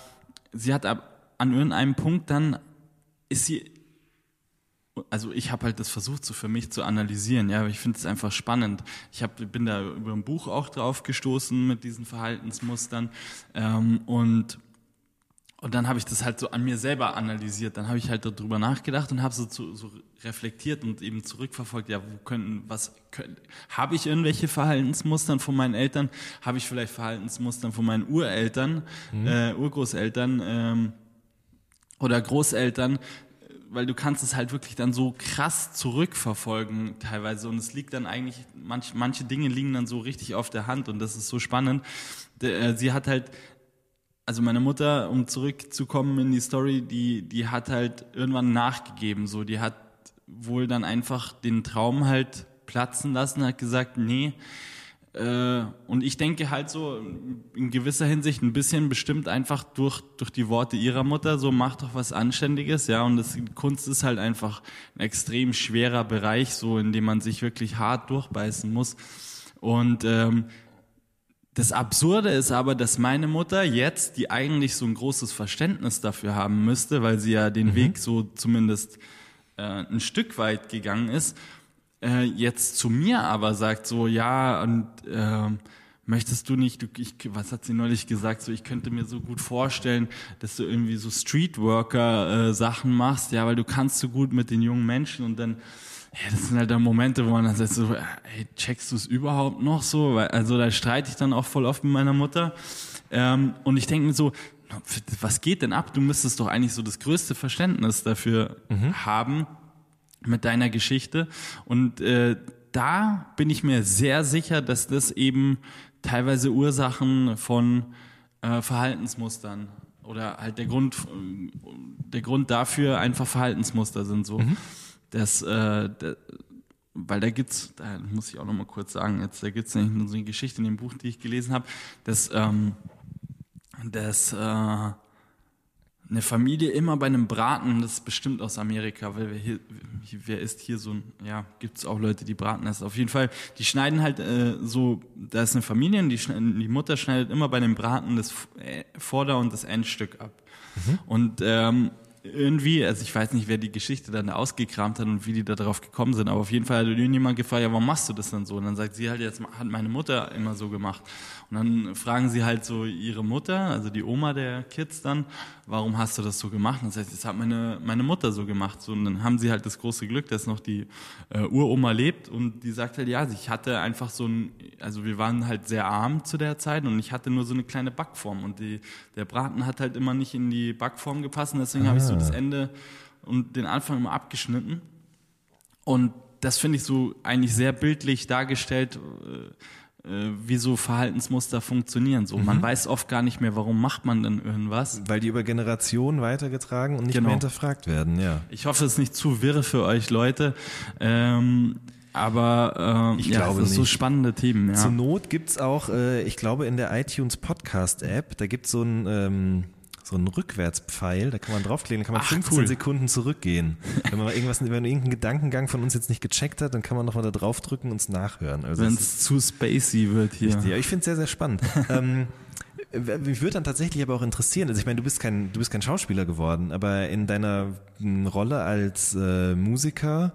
sie hat ab, an irgendeinem Punkt dann ist sie also ich habe halt das versucht so für mich zu analysieren, ja, aber ich finde es einfach spannend. Ich hab, bin da über ein Buch auch drauf gestoßen mit diesen Verhaltensmustern ähm, und und dann habe ich das halt so an mir selber analysiert. Dann habe ich halt darüber nachgedacht und habe so, zu, so reflektiert und eben zurückverfolgt. Ja, wo könnten, was können, habe ich irgendwelche Verhaltensmustern von meinen Eltern? Habe ich vielleicht Verhaltensmustern von meinen Ureltern, mhm. äh, Urgroßeltern ähm, oder Großeltern? Weil du kannst es halt wirklich dann so krass zurückverfolgen teilweise und es liegt dann eigentlich manch, manche Dinge liegen dann so richtig auf der Hand und das ist so spannend. Äh, sie hat halt also meine Mutter, um zurückzukommen in die Story, die, die hat halt irgendwann nachgegeben, so, die hat wohl dann einfach den Traum halt platzen lassen, hat gesagt, nee, äh, und ich denke halt so in gewisser Hinsicht ein bisschen bestimmt einfach durch, durch die Worte ihrer Mutter, so macht doch was Anständiges, ja. Und das, Kunst ist halt einfach ein extrem schwerer Bereich, so in dem man sich wirklich hart durchbeißen muss. Und ähm, das Absurde ist aber, dass meine Mutter jetzt, die eigentlich so ein großes Verständnis dafür haben müsste, weil sie ja den mhm. Weg so zumindest äh, ein Stück weit gegangen ist, äh, jetzt zu mir aber sagt so, ja, und äh, möchtest du nicht, du, ich, was hat sie neulich gesagt, so ich könnte mir so gut vorstellen, dass du irgendwie so Streetworker-Sachen äh, machst, ja, weil du kannst so gut mit den jungen Menschen und dann ja, das sind halt dann Momente, wo man dann sagt so, ey, checkst du es überhaupt noch so? Weil, also da streite ich dann auch voll oft mit meiner Mutter. Ähm, und ich denke mir so, was geht denn ab? Du müsstest doch eigentlich so das größte Verständnis dafür mhm. haben, mit deiner Geschichte. Und äh, da bin ich mir sehr sicher, dass das eben teilweise Ursachen von äh, Verhaltensmustern oder halt der Grund, der Grund dafür einfach Verhaltensmuster sind so. Mhm. Das, äh, weil da gibt's, da muss ich auch noch mal kurz sagen, jetzt da gibt's nämlich so eine Geschichte in dem Buch, die ich gelesen habe, dass, ähm, dass äh, eine Familie immer bei einem Braten, das ist bestimmt aus Amerika, weil wir hier, wer isst hier so ein, ja, gibt's auch Leute, die braten essen. Auf jeden Fall, die schneiden halt äh, so, da ist eine Familie, die, die Mutter schneidet immer bei einem Braten das äh, Vorder- und das Endstück ab. Mhm. Und ähm, irgendwie, also ich weiß nicht, wer die Geschichte dann ausgekramt hat und wie die da drauf gekommen sind, aber auf jeden Fall hat irgendjemand gefragt, ja, warum machst du das dann so? Und dann sagt sie halt, jetzt hat meine Mutter immer so gemacht. Und dann fragen sie halt so ihre Mutter, also die Oma der Kids dann, warum hast du das so gemacht? Und das heißt, das hat meine, meine Mutter so gemacht. So, und dann haben sie halt das große Glück, dass noch die äh, Uroma lebt und die sagt halt, ja, ich hatte einfach so ein, also wir waren halt sehr arm zu der Zeit und ich hatte nur so eine kleine Backform und die, der Braten hat halt immer nicht in die Backform gepasst und deswegen ah. habe ich so das Ende und den Anfang immer abgeschnitten. Und das finde ich so eigentlich sehr bildlich dargestellt, äh, äh, wie so Verhaltensmuster funktionieren. So, mhm. man weiß oft gar nicht mehr, warum macht man denn irgendwas. Weil die über Generationen weitergetragen und nicht genau. mehr hinterfragt werden, ja. Ich hoffe, es ist nicht zu wirre für euch Leute. Ähm, aber äh, ich ja, glaube, das so spannende Themen. Ja. Zur Not gibt's auch, äh, ich glaube, in der iTunes Podcast App, da gibt's so ein ähm, so ein Rückwärtspfeil, da kann man draufklicken, da kann man Ach, 15 cool. Sekunden zurückgehen. Wenn man irgendwas, wenn man irgendeinen Gedankengang von uns jetzt nicht gecheckt hat, dann kann man nochmal da draufdrücken und es nachhören. Also wenn es zu spacey wird hier. Richtig, ja, ich finde es sehr, sehr spannend. ähm, mich würde dann tatsächlich aber auch interessieren, also ich meine, du bist kein, du bist kein Schauspieler geworden, aber in deiner Rolle als äh, Musiker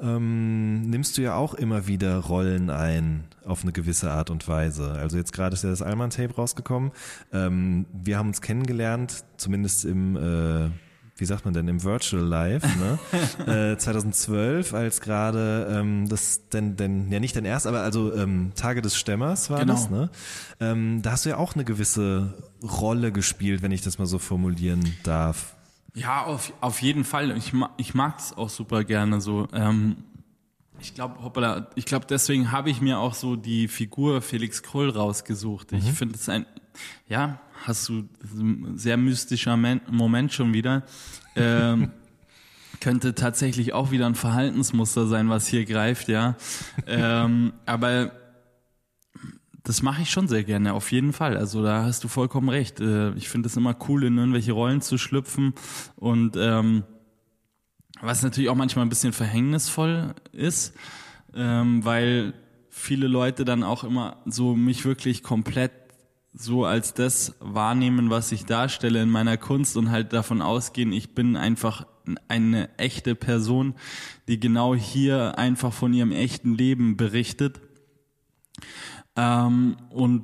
ähm, nimmst du ja auch immer wieder Rollen ein auf eine gewisse Art und Weise. Also jetzt gerade ist ja das Alman Tape rausgekommen. Ähm, wir haben uns kennengelernt, zumindest im äh, wie sagt man denn, im Virtual Live, ne? äh, 2012, als gerade ähm, das denn, denn, ja nicht dein erst, aber also ähm, Tage des Stämmers war genau. das, ne? Ähm, da hast du ja auch eine gewisse Rolle gespielt, wenn ich das mal so formulieren darf. Ja, auf, auf jeden Fall. Ich, ich mag es auch super gerne so. Ähm, ich glaube, hoppala, ich glaube, deswegen habe ich mir auch so die Figur Felix Krull rausgesucht. Ich mhm. finde es ein, ja, hast du sehr mystischer Moment schon wieder. Ähm, könnte tatsächlich auch wieder ein Verhaltensmuster sein, was hier greift, ja. ähm, aber das mache ich schon sehr gerne, auf jeden Fall. Also da hast du vollkommen recht. Äh, ich finde es immer cool, in irgendwelche Rollen zu schlüpfen und ähm, was natürlich auch manchmal ein bisschen verhängnisvoll ist, ähm, weil viele Leute dann auch immer so mich wirklich komplett so als das wahrnehmen, was ich darstelle in meiner Kunst und halt davon ausgehen, ich bin einfach eine echte Person, die genau hier einfach von ihrem echten Leben berichtet. Ähm, und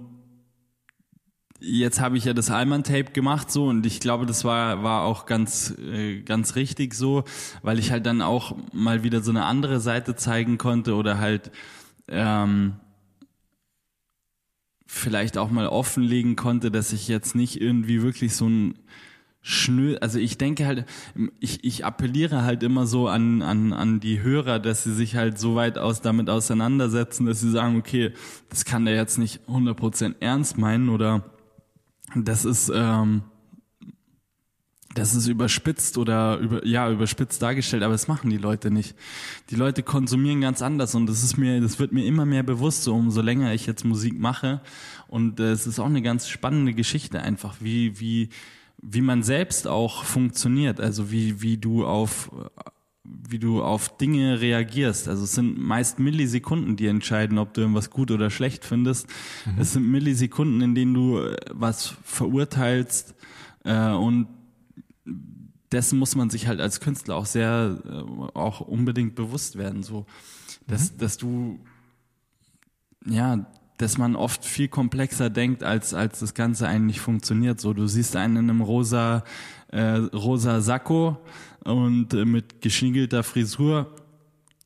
jetzt habe ich ja das Alman-Tape gemacht so und ich glaube, das war, war auch ganz, äh, ganz richtig so, weil ich halt dann auch mal wieder so eine andere Seite zeigen konnte oder halt ähm, vielleicht auch mal offenlegen konnte, dass ich jetzt nicht irgendwie wirklich so ein schnö, also ich denke halt, ich, ich appelliere halt immer so an, an, an die Hörer, dass sie sich halt so weit aus damit auseinandersetzen, dass sie sagen, okay, das kann der jetzt nicht 100% ernst meinen oder das ist, ähm, das ist überspitzt oder über, ja, überspitzt dargestellt, aber das machen die Leute nicht. Die Leute konsumieren ganz anders und das ist mir, das wird mir immer mehr bewusst, so umso länger ich jetzt Musik mache. Und äh, es ist auch eine ganz spannende Geschichte einfach, wie, wie, wie man selbst auch funktioniert, also wie, wie du auf, wie du auf Dinge reagierst. Also es sind meist Millisekunden, die entscheiden, ob du irgendwas gut oder schlecht findest. Mhm. Es sind Millisekunden, in denen du äh, was verurteilst äh, und dessen muss man sich halt als Künstler auch sehr, äh, auch unbedingt bewusst werden, so, dass, mhm. dass du, ja, dass man oft viel komplexer denkt, als, als das Ganze eigentlich funktioniert. So, du siehst einen in einem rosa, äh, rosa Sakko und äh, mit geschniegelter Frisur,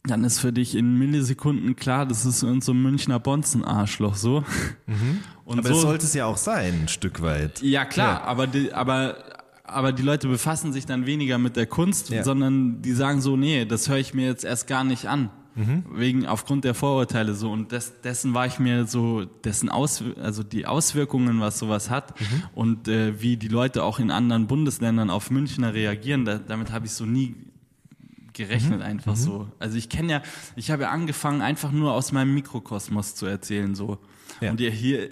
dann ist für dich in Millisekunden klar, das ist so ein Münchner Bonzen-Arschloch so. Mhm. Und aber so, sollte es ja auch sein, ein Stück weit. Ja, klar, ja. aber die, aber aber die Leute befassen sich dann weniger mit der Kunst, ja. sondern die sagen so, nee, das höre ich mir jetzt erst gar nicht an. Mhm. Wegen, aufgrund der Vorurteile so. Und des, dessen war ich mir so, dessen Aus, also die Auswirkungen, was sowas hat mhm. und äh, wie die Leute auch in anderen Bundesländern auf Münchner reagieren, da, damit habe ich so nie gerechnet, mhm. einfach mhm. so. Also ich kenne ja, ich habe ja angefangen, einfach nur aus meinem Mikrokosmos zu erzählen, so. Ja. Und ihr hier,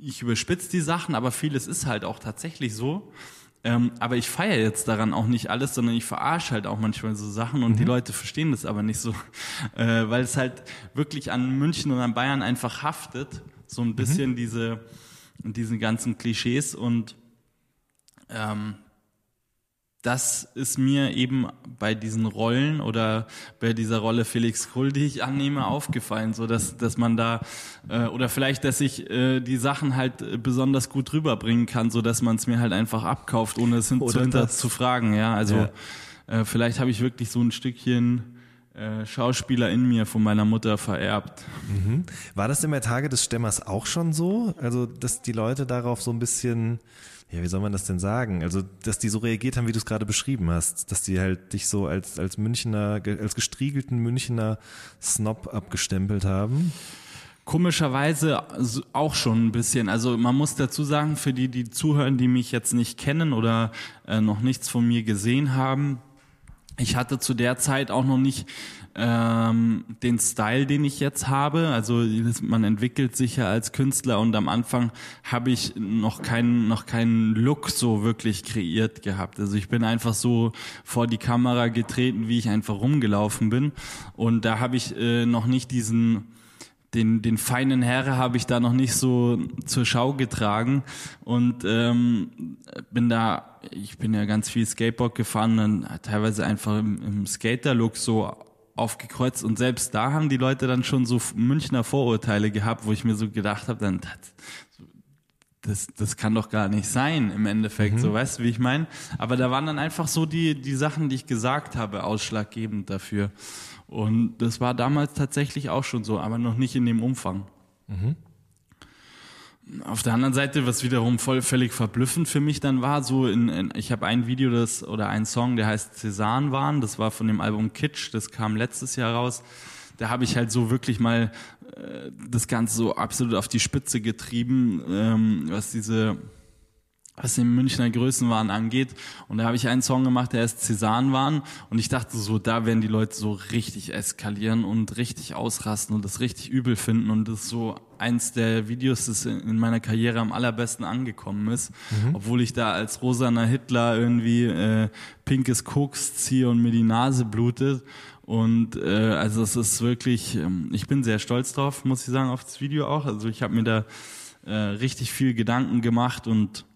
ich überspitze die Sachen, aber vieles ist halt auch tatsächlich so. Ähm, aber ich feiere jetzt daran auch nicht alles, sondern ich verarsche halt auch manchmal so Sachen und mhm. die Leute verstehen das aber nicht so, äh, weil es halt wirklich an München und an Bayern einfach haftet, so ein bisschen mhm. diese, diese ganzen Klischees und ähm, das ist mir eben bei diesen Rollen oder bei dieser Rolle Felix Krull, die ich annehme, aufgefallen, so dass dass man da äh, oder vielleicht, dass ich äh, die Sachen halt besonders gut rüberbringen kann, so dass man es mir halt einfach abkauft, ohne es hinter zu fragen. Ja, also ja. Äh, vielleicht habe ich wirklich so ein Stückchen äh, Schauspieler in mir von meiner Mutter vererbt. Mhm. War das in der Tage des Stemmers auch schon so? Also, dass die Leute darauf so ein bisschen ja, wie soll man das denn sagen? Also, dass die so reagiert haben, wie du es gerade beschrieben hast, dass die halt dich so als, als Münchner, als gestriegelten Münchner Snob abgestempelt haben? Komischerweise auch schon ein bisschen. Also man muss dazu sagen, für die, die zuhören, die mich jetzt nicht kennen oder äh, noch nichts von mir gesehen haben, ich hatte zu der Zeit auch noch nicht ähm, den Style, den ich jetzt habe. Also man entwickelt sich ja als Künstler und am Anfang habe ich noch keinen noch keinen Look so wirklich kreiert gehabt. Also ich bin einfach so vor die Kamera getreten, wie ich einfach rumgelaufen bin und da habe ich äh, noch nicht diesen den, den feinen Herr habe ich da noch nicht so zur Schau getragen und ähm, bin da, ich bin ja ganz viel Skateboard gefahren, dann teilweise einfach im, im Skater-Look so aufgekreuzt und selbst da haben die Leute dann schon so Münchner Vorurteile gehabt, wo ich mir so gedacht habe, dann das, das kann doch gar nicht sein im Endeffekt, mhm. so weißt du, wie ich meine? Aber da waren dann einfach so die, die Sachen, die ich gesagt habe, ausschlaggebend dafür. Und das war damals tatsächlich auch schon so, aber noch nicht in dem Umfang. Mhm. Auf der anderen Seite, was wiederum voll völlig verblüffend für mich dann war, so in, in ich habe ein Video das oder ein Song, der heißt Cäsarn das war von dem Album Kitsch, das kam letztes Jahr raus. Da habe ich halt so wirklich mal äh, das Ganze so absolut auf die Spitze getrieben, ähm, was diese was den Münchner Größenwahn angeht. Und da habe ich einen Song gemacht, der heißt Cäsarenwahn. Und ich dachte so, da werden die Leute so richtig eskalieren und richtig ausrasten und das richtig übel finden. Und das ist so eins der Videos, das in meiner Karriere am allerbesten angekommen ist. Mhm. Obwohl ich da als rosaner Hitler irgendwie äh, pinkes Koks ziehe und mir die Nase blutet. Und äh, also es ist wirklich, ähm, ich bin sehr stolz drauf, muss ich sagen, auf das Video auch. Also ich habe mir da äh, richtig viel Gedanken gemacht und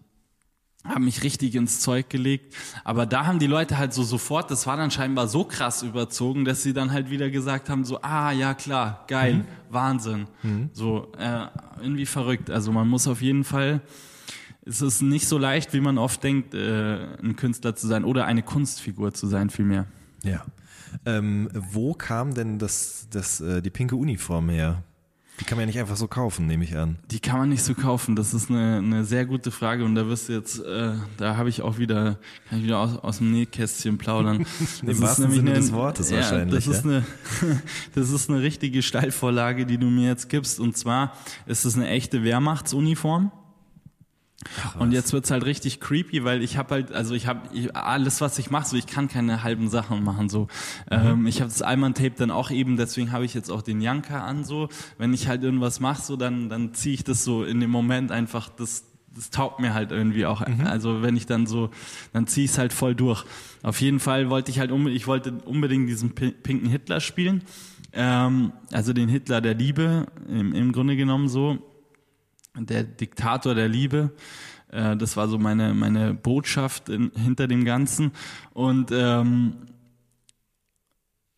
haben mich richtig ins Zeug gelegt. Aber da haben die Leute halt so sofort, das war dann scheinbar so krass überzogen, dass sie dann halt wieder gesagt haben, so, ah, ja klar, geil, mhm. Wahnsinn. Mhm. So, äh, irgendwie verrückt. Also man muss auf jeden Fall, es ist nicht so leicht, wie man oft denkt, äh, ein Künstler zu sein oder eine Kunstfigur zu sein, vielmehr. Ja. Ähm, wo kam denn das, das, äh, die pinke Uniform her? Die kann man ja nicht einfach so kaufen, nehme ich an. Die kann man nicht so kaufen. Das ist eine, eine sehr gute Frage und da wirst du jetzt, äh, da habe ich auch wieder, kann ich wieder aus, aus dem Nähkästchen plaudern. Das Im ist nämlich Sinne eine, des Wortes ja, wahrscheinlich. Das ist, eine, das ist eine richtige Steilvorlage, die du mir jetzt gibst. Und zwar ist es eine echte Wehrmachtsuniform. Und jetzt wird's halt richtig creepy, weil ich habe halt, also ich habe alles, was ich mache, so ich kann keine halben Sachen machen. So, mhm. ähm, ich habe das Alman-Tape dann auch eben, deswegen habe ich jetzt auch den Janka an. So, wenn ich halt irgendwas mache, so dann dann ziehe ich das so in dem Moment einfach das das taugt mir halt irgendwie auch. Mhm. Also wenn ich dann so, dann ziehe ich es halt voll durch. Auf jeden Fall wollte ich halt um, ich wollte unbedingt diesen pinken Hitler spielen. Ähm, also den Hitler der Liebe, im, im Grunde genommen so. Der Diktator der Liebe. Äh, das war so meine, meine Botschaft in, hinter dem Ganzen. Und ähm,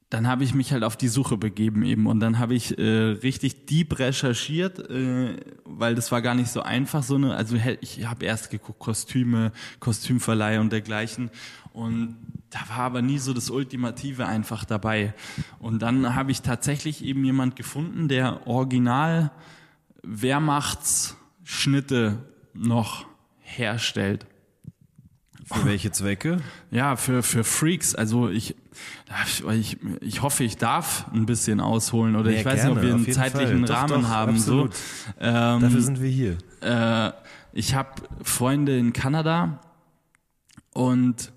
dann habe ich mich halt auf die Suche begeben eben und dann habe ich äh, richtig deep recherchiert, äh, weil das war gar nicht so einfach so eine, also ich habe erst geguckt Kostüme, Kostümverleih und dergleichen und da war aber nie so das Ultimative einfach dabei und dann habe ich tatsächlich eben jemand gefunden, der original Wehrmachtsschnitte noch herstellt. Für welche Zwecke? Ja, für, für Freaks. Also ich, ich, ich hoffe, ich darf ein bisschen ausholen oder ja, ich weiß gerne, nicht, ob wir einen zeitlichen Fall. Rahmen doch, haben. So. Ähm, Dafür sind wir hier. Äh, ich habe Freunde in Kanada und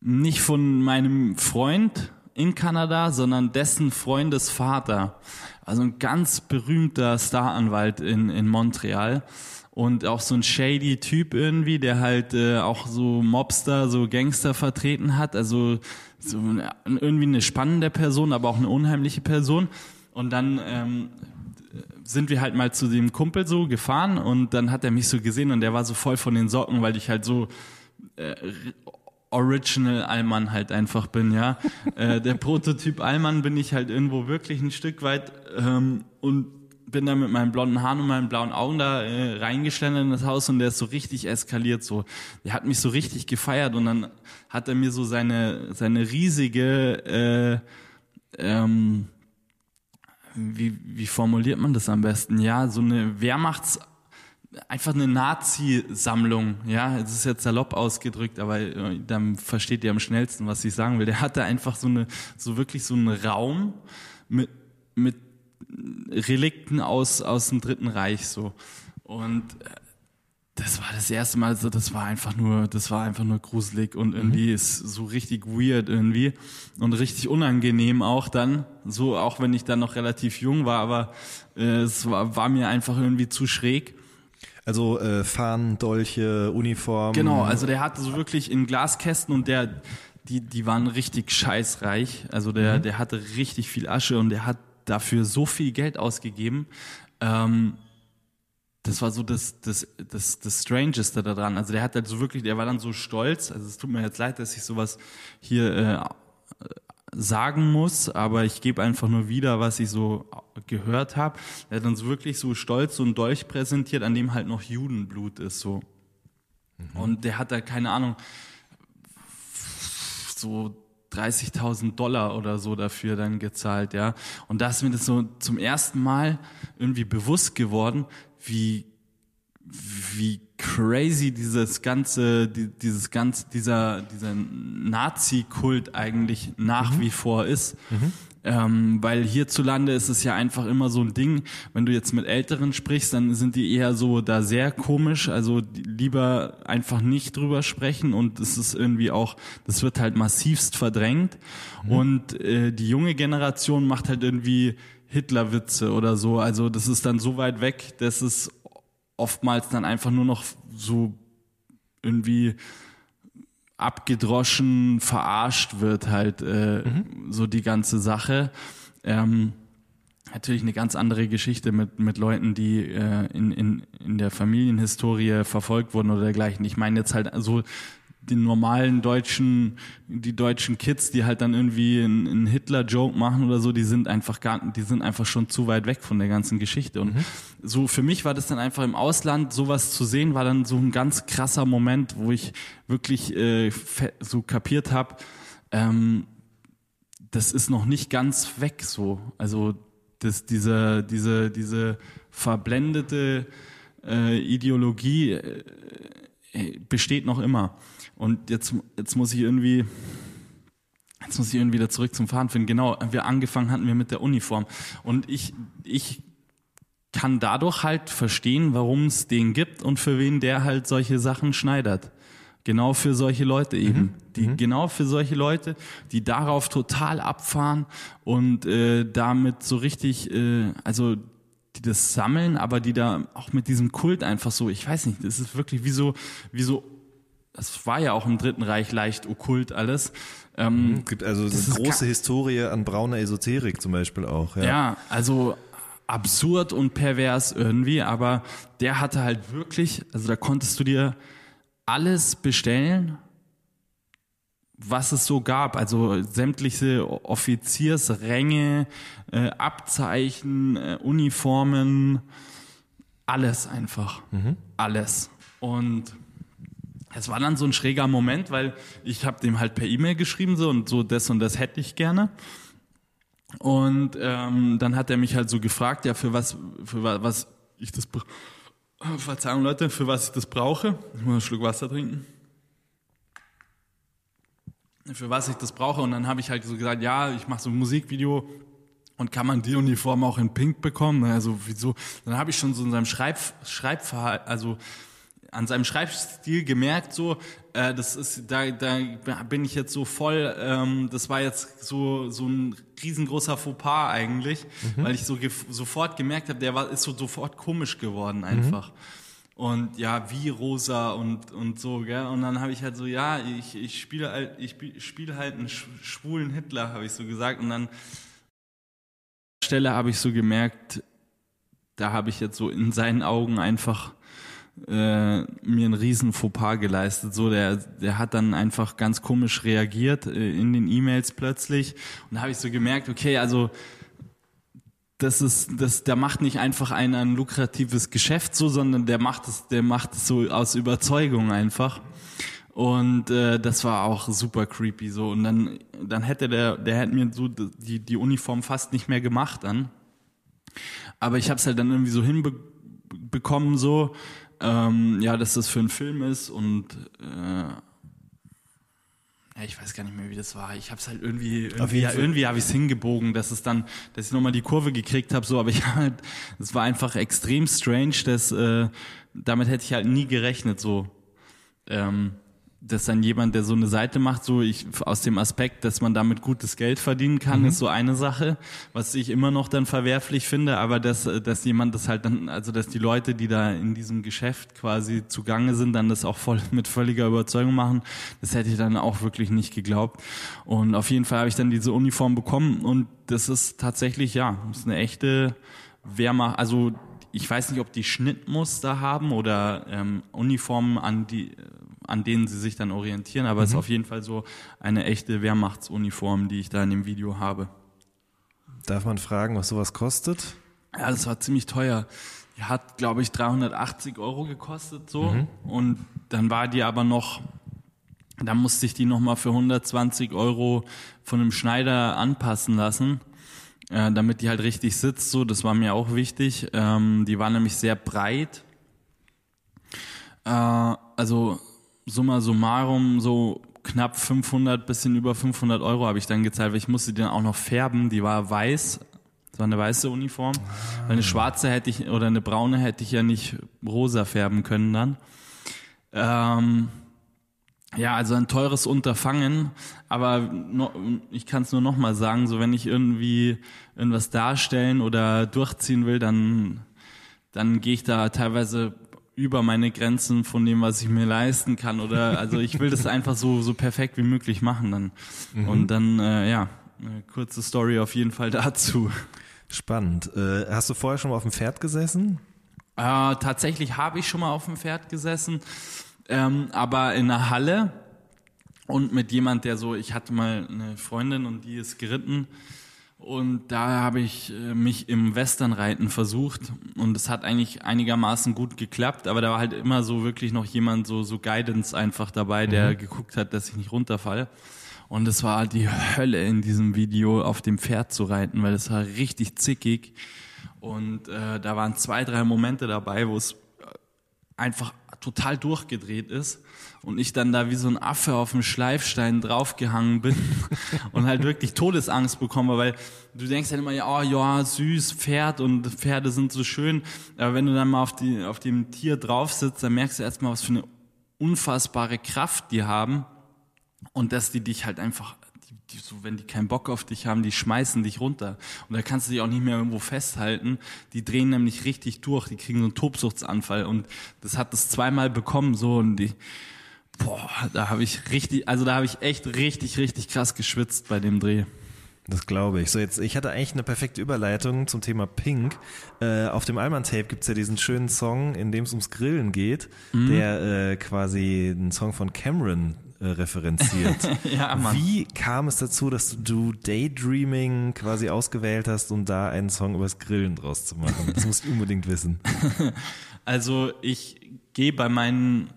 nicht von meinem Freund in Kanada, sondern dessen Freundesvater. Also ein ganz berühmter Staranwalt in, in Montreal und auch so ein shady Typ irgendwie, der halt äh, auch so Mobster, so Gangster vertreten hat, also so eine, irgendwie eine spannende Person, aber auch eine unheimliche Person. Und dann ähm, sind wir halt mal zu dem Kumpel so gefahren und dann hat er mich so gesehen und der war so voll von den Socken, weil ich halt so äh, Original Allmann halt einfach bin, ja. äh, der Prototyp Allmann bin ich halt irgendwo wirklich ein Stück weit ähm, und bin da mit meinen blonden Haaren und meinen blauen Augen da äh, reingeschlendert in das Haus und der ist so richtig eskaliert so. Der hat mich so richtig gefeiert und dann hat er mir so seine seine riesige äh, ähm, wie, wie formuliert man das am besten? Ja, so eine Wehrmachts einfach eine Nazi-Sammlung, ja, es ist jetzt salopp ausgedrückt, aber äh, dann versteht ihr am schnellsten, was ich sagen will. Der hatte einfach so eine, so wirklich so einen Raum mit, mit Relikten aus, aus dem Dritten Reich so. Und äh, das war das erste Mal, so, das war einfach nur, das war einfach nur gruselig und irgendwie mhm. ist so richtig weird irgendwie und richtig unangenehm auch dann, so auch wenn ich dann noch relativ jung war, aber äh, es war, war mir einfach irgendwie zu schräg. Also äh, Fahnen, Dolche, Uniform. Genau, also der hatte so wirklich in Glaskästen und der, die, die waren richtig scheißreich. Also der, mhm. der hatte richtig viel Asche und der hat dafür so viel Geld ausgegeben. Ähm, das war so das, das, das, das Strangeste daran. Also der hat halt so wirklich, der war dann so stolz. Also es tut mir jetzt leid, dass ich sowas hier äh, sagen muss, aber ich gebe einfach nur wieder, was ich so gehört habe. Er hat dann so wirklich so stolz so ein Dolch präsentiert, an dem halt noch Judenblut ist so. Mhm. Und der hat da keine Ahnung so 30.000 Dollar oder so dafür dann gezahlt, ja. Und da ist mir das so zum ersten Mal irgendwie bewusst geworden, wie, wie crazy dieses ganze, dieses ganze, dieser, dieser Nazi-Kult eigentlich nach mhm. wie vor ist. Mhm. Ähm, weil hierzulande ist es ja einfach immer so ein Ding, wenn du jetzt mit Älteren sprichst, dann sind die eher so da sehr komisch, also lieber einfach nicht drüber sprechen und es ist irgendwie auch, das wird halt massivst verdrängt mhm. und äh, die junge Generation macht halt irgendwie Hitlerwitze oder so, also das ist dann so weit weg, dass es oftmals dann einfach nur noch so irgendwie abgedroschen, verarscht wird halt äh, mhm. so die ganze Sache. Ähm, natürlich eine ganz andere Geschichte mit, mit Leuten, die äh, in, in, in der Familienhistorie verfolgt wurden oder dergleichen. Ich meine jetzt halt so den normalen deutschen, die deutschen Kids, die halt dann irgendwie einen, Hitler-Joke machen oder so, die sind einfach gar, die sind einfach schon zu weit weg von der ganzen Geschichte. Und mhm. so für mich war das dann einfach im Ausland, sowas zu sehen, war dann so ein ganz krasser Moment, wo ich wirklich äh, so kapiert habe, ähm, das ist noch nicht ganz weg so. Also das, diese, diese, diese verblendete äh, Ideologie äh, besteht noch immer. Und jetzt, jetzt muss ich irgendwie, jetzt muss ich irgendwie wieder zurück zum Fahren finden. Genau, wir angefangen hatten wir mit der Uniform. Und ich, ich kann dadurch halt verstehen, warum es den gibt und für wen der halt solche Sachen schneidert. Genau für solche Leute eben. Mhm. Die, mhm. Genau für solche Leute, die darauf total abfahren und äh, damit so richtig, äh, also die das sammeln, aber die da auch mit diesem Kult einfach so, ich weiß nicht, das ist wirklich wie so, wie so, das war ja auch im Dritten Reich leicht okkult alles. Ähm, mhm. es gibt also eine große Historie an brauner Esoterik zum Beispiel auch. Ja, ja also absurd und pervers irgendwie, aber der hatte halt wirklich, also da konntest du dir alles bestellen, was es so gab. Also sämtliche Offiziersränge, äh, Abzeichen, äh, Uniformen, alles einfach. Mhm. Alles. Und es war dann so ein schräger Moment, weil ich habe dem halt per E-Mail geschrieben so und so das und das hätte ich gerne. Und ähm, dann hat er mich halt so gefragt, ja für was für was ich das Verzeihung, Leute, für was ich das brauche. Ich muss einen Schluck Wasser trinken. Für was ich das brauche. Und dann habe ich halt so gesagt, ja, ich mache so ein Musikvideo und kann man die Uniform auch in Pink bekommen? Also wieso? Dann habe ich schon so in seinem Schreib, Schreibverhalten, also an seinem Schreibstil gemerkt, so, äh, das ist, da, da bin ich jetzt so voll, ähm, das war jetzt so, so ein riesengroßer Fauxpas eigentlich, mhm. weil ich so ge sofort gemerkt habe, der war, ist so sofort komisch geworden einfach. Mhm. Und ja, wie rosa und, und so, gell? Und dann habe ich halt so, ja, ich, ich spiele halt, ich spiele halt einen schwulen Hitler, habe ich so gesagt. Und dann Stelle habe ich so gemerkt, da habe ich jetzt so in seinen Augen einfach äh, mir einen riesen Fauxpas geleistet. So, der, der hat dann einfach ganz komisch reagiert äh, in den E-Mails plötzlich. Und da habe ich so gemerkt, okay, also das ist, das, der macht nicht einfach ein, ein lukratives Geschäft so, sondern der macht es, der macht es so aus Überzeugung einfach. Und äh, das war auch super creepy so. Und dann, dann hätte der, der hätte mir so die, die Uniform fast nicht mehr gemacht dann. Aber ich habe es halt dann irgendwie so hinbekommen so ähm, ja, dass das für einen Film ist und äh, ja, ich weiß gar nicht mehr, wie das war. Ich habe es halt irgendwie, irgendwie, ja, irgendwie habe ich es hingebogen, dass es dann, dass ich nochmal die Kurve gekriegt habe, so, aber ich halt, es war einfach extrem strange, dass äh, damit hätte ich halt nie gerechnet, so. Ähm, dass dann jemand, der so eine Seite macht, so ich aus dem Aspekt, dass man damit gutes Geld verdienen kann, mhm. ist so eine Sache, was ich immer noch dann verwerflich finde, aber dass, dass jemand das halt dann, also dass die Leute, die da in diesem Geschäft quasi zugange sind, dann das auch voll mit völliger Überzeugung machen, das hätte ich dann auch wirklich nicht geglaubt. Und auf jeden Fall habe ich dann diese Uniform bekommen und das ist tatsächlich, ja, das ist eine echte Wehrmacht, also ich weiß nicht, ob die Schnittmuster haben oder ähm, Uniformen an die an denen sie sich dann orientieren, aber es mhm. ist auf jeden Fall so eine echte Wehrmachtsuniform, die ich da in dem Video habe. Darf man fragen, was sowas kostet? Ja, das war ziemlich teuer. Die hat, glaube ich, 380 Euro gekostet so mhm. und dann war die aber noch, da musste ich die nochmal für 120 Euro von einem Schneider anpassen lassen. Äh, damit die halt richtig sitzt, so, das war mir auch wichtig. Ähm, die war nämlich sehr breit. Äh, also summa summarum so knapp 500, bisschen über 500 Euro habe ich dann gezahlt, weil ich musste die dann auch noch färben. Die war weiß, das war eine weiße Uniform. Weil eine schwarze hätte ich, oder eine braune hätte ich ja nicht rosa färben können dann. Ähm, ja, also ein teures Unterfangen, aber no, ich kann es nur noch mal sagen, so wenn ich irgendwie irgendwas darstellen oder durchziehen will, dann dann gehe ich da teilweise über meine Grenzen von dem, was ich mir leisten kann. Oder also ich will das einfach so, so perfekt wie möglich machen dann. Mhm. Und dann, äh, ja, eine kurze Story auf jeden Fall dazu. Spannend. Äh, hast du vorher schon mal auf dem Pferd gesessen? Äh, tatsächlich habe ich schon mal auf dem Pferd gesessen, ähm, aber in einer Halle und mit jemand, der so, ich hatte mal eine Freundin und die ist geritten und da habe ich äh, mich im Westernreiten versucht und es hat eigentlich einigermaßen gut geklappt, aber da war halt immer so wirklich noch jemand, so, so Guidance einfach dabei, der mhm. geguckt hat, dass ich nicht runterfalle. Und es war die Hölle in diesem Video auf dem Pferd zu reiten, weil es war richtig zickig. Und äh, da waren zwei, drei Momente dabei, wo es einfach total durchgedreht ist und ich dann da wie so ein Affe auf dem Schleifstein draufgehangen bin und halt wirklich Todesangst bekomme, weil du denkst halt immer, ja, oh, ja, süß, Pferd und Pferde sind so schön, aber wenn du dann mal auf, die, auf dem Tier drauf sitzt, dann merkst du erstmal, was für eine unfassbare Kraft die haben und dass die dich halt einfach die, so, wenn die keinen Bock auf dich haben, die schmeißen dich runter. Und da kannst du dich auch nicht mehr irgendwo festhalten. Die drehen nämlich richtig durch, die kriegen so einen Tobsuchtsanfall. Und das hat das zweimal bekommen, so, und die, boah, da habe ich richtig, also da habe ich echt richtig, richtig krass geschwitzt bei dem Dreh. Das glaube ich. So jetzt, ich hatte eigentlich eine perfekte Überleitung zum Thema Pink. Äh, auf dem Alman-Tape gibt's ja diesen schönen Song, in dem es ums Grillen geht, mhm. der äh, quasi ein Song von Cameron äh, referenziert. ja, Mann. Wie kam es dazu, dass du Daydreaming quasi ausgewählt hast, um da einen Song übers Grillen draus zu machen? Das musst du unbedingt wissen. Also ich gehe bei meinen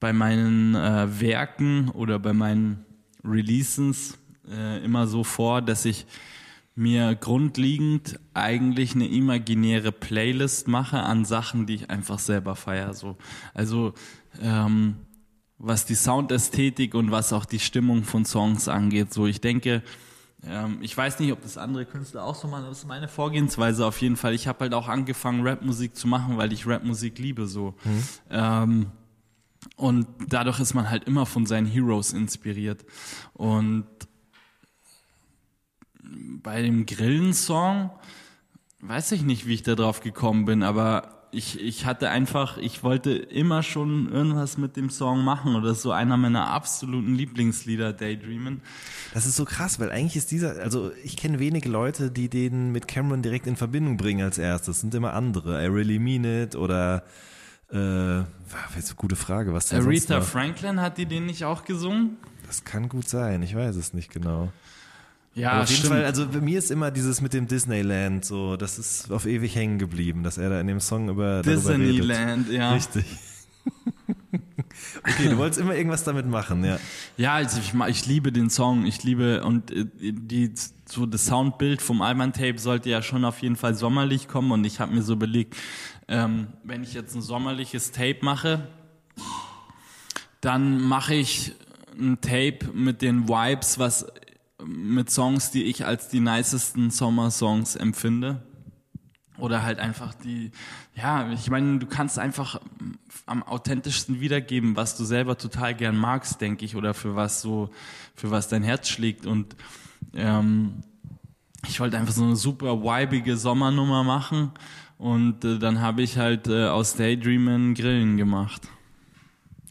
bei meinen äh, Werken oder bei meinen Releases äh, immer so vor, dass ich mir grundlegend eigentlich eine imaginäre Playlist mache an Sachen, die ich einfach selber feiere. So. Also ähm, was die Soundästhetik und was auch die Stimmung von Songs angeht. So, ich denke, ähm, ich weiß nicht, ob das andere Künstler auch so machen, das ist meine Vorgehensweise auf jeden Fall. Ich habe halt auch angefangen, Rapmusik zu machen, weil ich Rapmusik liebe. So. Mhm. Ähm, und dadurch ist man halt immer von seinen Heroes inspiriert. Und bei dem Grillen-Song weiß ich nicht, wie ich da drauf gekommen bin, aber ich, ich hatte einfach, ich wollte immer schon irgendwas mit dem Song machen oder so einer meiner absoluten Lieblingslieder, Daydreamen. Das ist so krass, weil eigentlich ist dieser, also ich kenne wenige Leute, die den mit Cameron direkt in Verbindung bringen als erstes. Das sind immer andere. I Really Mean It oder äh, das ist eine gute Frage, was denn Aretha Franklin hat die den nicht auch gesungen? Das kann gut sein, ich weiß es nicht genau. Ja, auf jeden Fall, also bei mir ist immer dieses mit dem Disneyland so, das ist auf ewig hängen geblieben, dass er da in dem Song über Disneyland, ja. Richtig. okay, du wolltest immer irgendwas damit machen, ja. Ja, also ich, ich liebe den Song, ich liebe und äh, die so das Soundbild vom Alman Tape sollte ja schon auf jeden Fall sommerlich kommen und ich habe mir so belegt, ähm, wenn ich jetzt ein sommerliches Tape mache, dann mache ich ein Tape mit den Vibes, was mit Songs, die ich als die nicesten Sommersongs empfinde. Oder halt einfach die, ja, ich meine, du kannst einfach am authentischsten wiedergeben, was du selber total gern magst, denke ich, oder für was so, für was dein Herz schlägt. Und ähm, ich wollte einfach so eine super vibige Sommernummer machen. Und äh, dann habe ich halt äh, aus Daydreamen Grillen gemacht.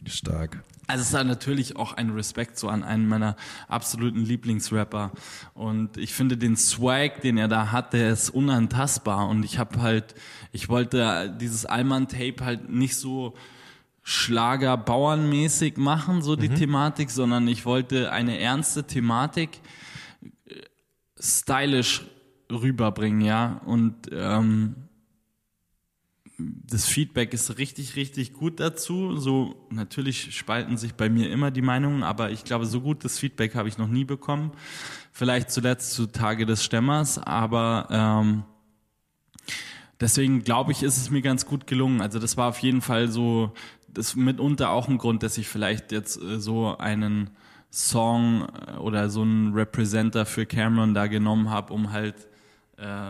Stark. Also es ist natürlich auch ein Respekt so an einen meiner absoluten Lieblingsrapper. Und ich finde den Swag, den er da hat, der ist unantastbar. Und ich habe halt, ich wollte dieses Allman-Tape halt nicht so Schlager Bauernmäßig machen, so die mhm. Thematik, sondern ich wollte eine ernste Thematik äh, stylisch rüberbringen, ja. Und ähm, das Feedback ist richtig, richtig gut dazu. So, natürlich spalten sich bei mir immer die Meinungen, aber ich glaube, so gutes Feedback habe ich noch nie bekommen. Vielleicht zuletzt zu Tage des Stemmers, aber ähm, deswegen glaube ich, ist es mir ganz gut gelungen. Also das war auf jeden Fall so, das mitunter auch ein Grund, dass ich vielleicht jetzt äh, so einen Song äh, oder so einen Representer für Cameron da genommen habe, um halt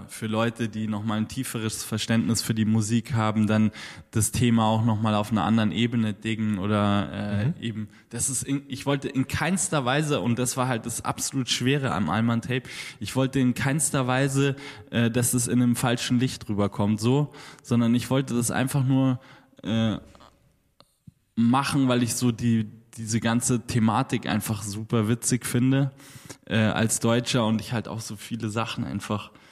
für Leute, die nochmal ein tieferes Verständnis für die Musik haben, dann das Thema auch nochmal auf einer anderen Ebene dingen oder äh, mhm. eben, das ist, in, ich wollte in keinster Weise, und das war halt das absolut Schwere am Alman Tape, ich wollte in keinster Weise, äh, dass es in einem falschen Licht rüberkommt, so, sondern ich wollte das einfach nur äh, machen, weil ich so die, diese ganze Thematik einfach super witzig finde äh, als Deutscher und ich halt auch so viele Sachen einfach äh,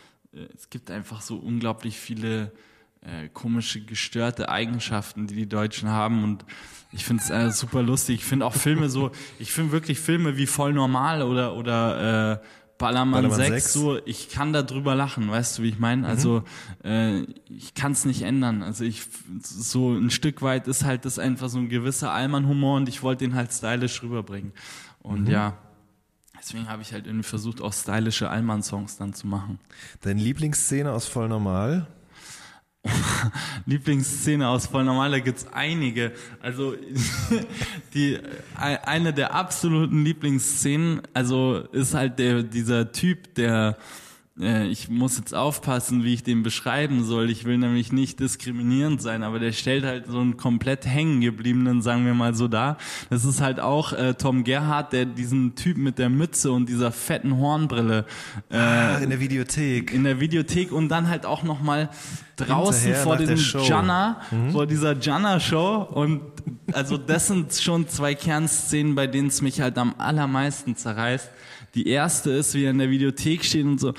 es gibt einfach so unglaublich viele äh, komische, gestörte Eigenschaften, die die Deutschen haben und ich finde es äh, super lustig. Ich finde auch Filme so, ich finde wirklich Filme wie Voll Normal oder, oder äh, Ballermann, Ballermann 6, 6, so, ich kann da drüber lachen, weißt du, wie ich meine? Mhm. Also äh, ich kann es nicht ändern. Also ich so ein Stück weit ist halt das einfach so ein gewisser Allmann-Humor und ich wollte den halt stylisch rüberbringen. Und mhm. ja, Deswegen habe ich halt irgendwie versucht, auch stylische Allmann-Songs dann zu machen. Deine Lieblingsszene aus Voll Normal? Lieblingsszene aus Voll Normal, da gibt's einige. Also die eine der absoluten Lieblingsszenen, also ist halt der dieser Typ, der äh, ich muss jetzt aufpassen, wie ich den beschreiben soll. Ich will nämlich nicht diskriminierend sein, aber der stellt halt so einen komplett hängen gebliebenen, sagen wir mal so dar. Das ist halt auch äh, Tom Gerhardt, der diesen Typ mit der Mütze und dieser fetten Hornbrille äh, ah, in der Videothek. In der Videothek und dann halt auch noch mal draußen Hinterher vor dem Janna, mhm. vor dieser Janna-Show. Und also das sind schon zwei Kernszenen, bei denen es mich halt am allermeisten zerreißt. Die erste ist, wie er in der Videothek steht und so,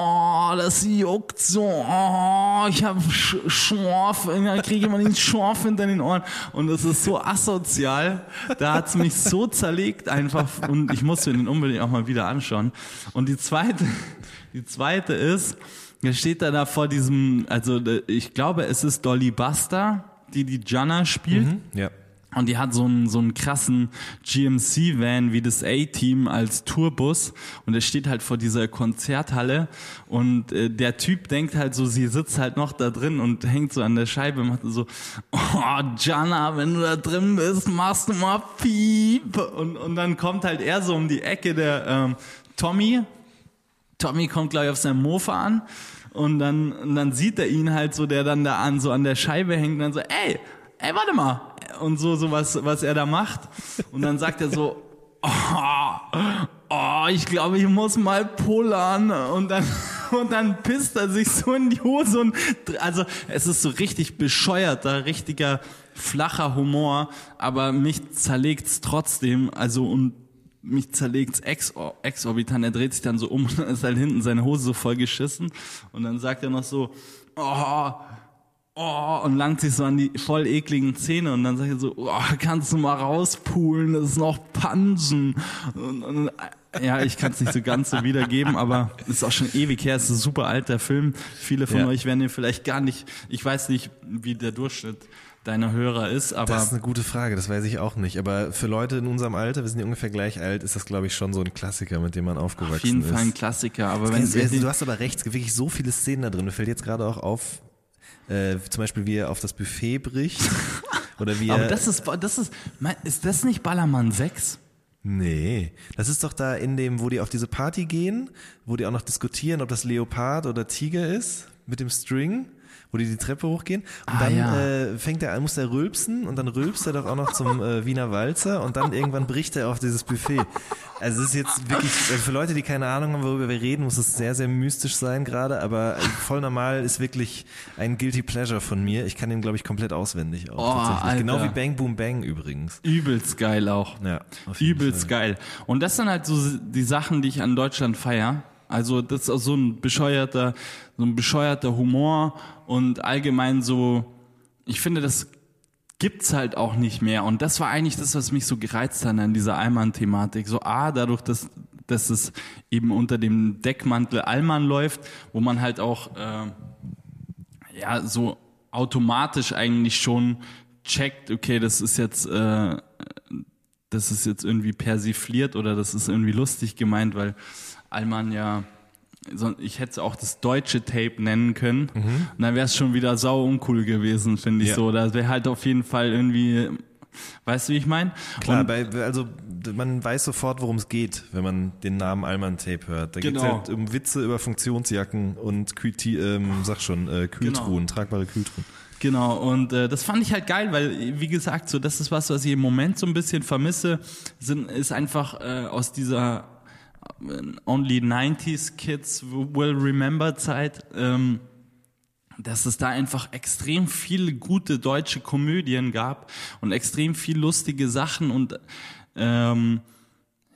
oh, das juckt so, oh, ich habe Schorf, dann kriege ich immer den Schorf hinter den Ohren und das ist so asozial, da hat's mich so zerlegt einfach und ich musste den unbedingt auch mal wieder anschauen. Und die zweite, die zweite ist, da steht er da vor diesem, also ich glaube, es ist Dolly Buster, die die Jana spielt. Mhm, ja. Und die hat so einen, so einen krassen GMC-Van wie das A-Team als Tourbus. Und er steht halt vor dieser Konzerthalle. Und äh, der Typ denkt halt so, sie sitzt halt noch da drin und hängt so an der Scheibe und macht so, oh, Jana, wenn du da drin bist, machst du mal Piep. Und, und dann kommt halt er so um die Ecke, der ähm, Tommy. Tommy kommt gleich auf seinem Mofa an. Und dann, und dann sieht er ihn halt so, der dann da an, so an der Scheibe hängt und dann so, ey, ey, warte mal, und so, so was, was er da macht. Und dann sagt er so, oh, oh, ich glaube, ich muss mal pullern. Und dann, und dann pisst er sich so in die Hose und, also, es ist so richtig bescheuerter, richtiger, flacher Humor, aber mich zerlegt's trotzdem, also, und mich zerlegt's ex exorbitant. Er dreht sich dann so um und dann ist halt hinten seine Hose so voll geschissen. Und dann sagt er noch so, oh, oh, und langt sich so an die voll ekligen Zähne und dann sagt er so, oh, kannst du mal rauspulen, das ist noch Pansen. Und, und, ja, ich kann es nicht so ganz so wiedergeben, aber es ist auch schon ewig her, es ist ein super alter Film. Viele von ja. euch werden ihn vielleicht gar nicht, ich weiß nicht, wie der Durchschnitt deiner Hörer ist, aber. Das ist eine gute Frage, das weiß ich auch nicht. Aber für Leute in unserem Alter, wir sind ja ungefähr gleich alt, ist das, glaube ich, schon so ein Klassiker, mit dem man aufgewachsen ist. Auf jeden ist. Fall ein Klassiker, aber wenn, du hast aber recht, wirklich so viele Szenen da drin. Mir fällt jetzt gerade auch auf, äh, zum Beispiel wie er auf das Buffet bricht. Oder wie Aber das ist, das ist, ist das nicht Ballermann 6? Nee, das ist doch da in dem, wo die auf diese Party gehen, wo die auch noch diskutieren, ob das Leopard oder Tiger ist, mit dem String wo die die Treppe hochgehen. Und ah, dann ja. äh, fängt er an, muss er rülpsen und dann rülpst er doch auch noch zum äh, Wiener Walzer und dann irgendwann bricht er auf dieses Buffet. Also es ist jetzt wirklich, äh, für Leute, die keine Ahnung haben, worüber wir reden, muss es sehr, sehr mystisch sein gerade, aber äh, voll normal ist wirklich ein Guilty Pleasure von mir. Ich kann den, glaube ich, komplett auswendig auch. Oh. Genau wie Bang Boom Bang übrigens. Übelst geil auch. Ja, Übelst Fall. geil. Und das sind halt so die Sachen, die ich an Deutschland feier. Also das ist auch so ein bescheuerter, so ein bescheuerter Humor und allgemein so, ich finde, das gibt's halt auch nicht mehr. Und das war eigentlich das, was mich so gereizt hat an dieser Allmann-Thematik. So A, dadurch, dass, dass es eben unter dem Deckmantel Allmann läuft, wo man halt auch äh, ja so automatisch eigentlich schon checkt, okay, das ist jetzt äh, das ist jetzt irgendwie persifliert oder das ist irgendwie lustig gemeint, weil Allmann ja, ich hätte auch das deutsche Tape nennen können. Mhm. Und dann wäre es schon wieder sau uncool gewesen, finde ich ja. so. Da wäre halt auf jeden Fall irgendwie, weißt du, wie ich meine? Klar, bei, also man weiß sofort, worum es geht, wenn man den Namen Allmann Tape hört. Da genau. geht es halt um Witze über Funktionsjacken und Kühl, ähm, sag schon, äh, Kühltruhen, genau. tragbare Kühltruhen. Genau, und äh, das fand ich halt geil, weil, wie gesagt, so das ist was, was ich im Moment so ein bisschen vermisse, sind, ist einfach äh, aus dieser Only 90s Kids Will Remember Zeit, ähm, dass es da einfach extrem viele gute deutsche Komödien gab und extrem viel lustige Sachen und ähm,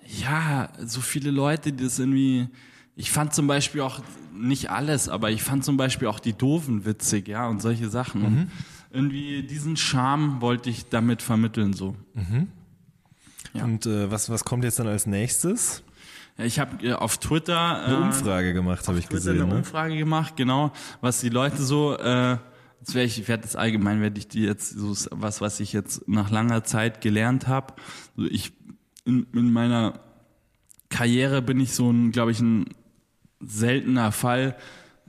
ja, so viele Leute, die das irgendwie, ich fand zum Beispiel auch nicht alles, aber ich fand zum Beispiel auch die Doofen witzig, ja, und solche Sachen. Mhm. Und irgendwie diesen Charme wollte ich damit vermitteln, so. Mhm. Ja. Und äh, was, was kommt jetzt dann als nächstes? Ich habe äh, auf Twitter eine äh, Umfrage gemacht, habe ich Twitter gesehen. Eine ne? Umfrage gemacht, genau, was die Leute so. Äh, jetzt werde ich, werde das allgemein, werde ich die jetzt so was, was ich jetzt nach langer Zeit gelernt habe. Also ich in, in meiner Karriere bin ich so ein, glaube ich, ein seltener Fall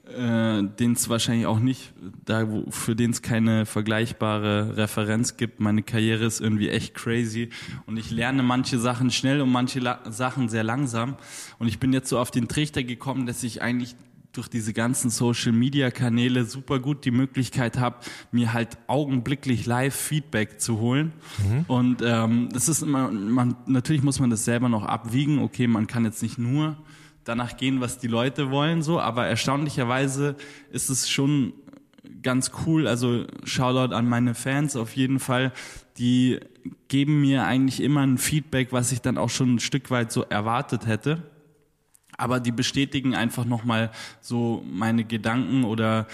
äh, den es wahrscheinlich auch nicht, da wo, für den es keine vergleichbare Referenz gibt. Meine Karriere ist irgendwie echt crazy und ich lerne manche Sachen schnell und manche La Sachen sehr langsam. Und ich bin jetzt so auf den Trichter gekommen, dass ich eigentlich durch diese ganzen Social Media Kanäle super gut die Möglichkeit habe, mir halt augenblicklich live Feedback zu holen. Mhm. Und ähm, das ist immer, man, natürlich muss man das selber noch abwiegen. Okay, man kann jetzt nicht nur danach gehen, was die Leute wollen, so, aber erstaunlicherweise ist es schon ganz cool. Also Shoutout an meine Fans auf jeden Fall. Die geben mir eigentlich immer ein Feedback, was ich dann auch schon ein Stück weit so erwartet hätte aber die bestätigen einfach nochmal so meine Gedanken oder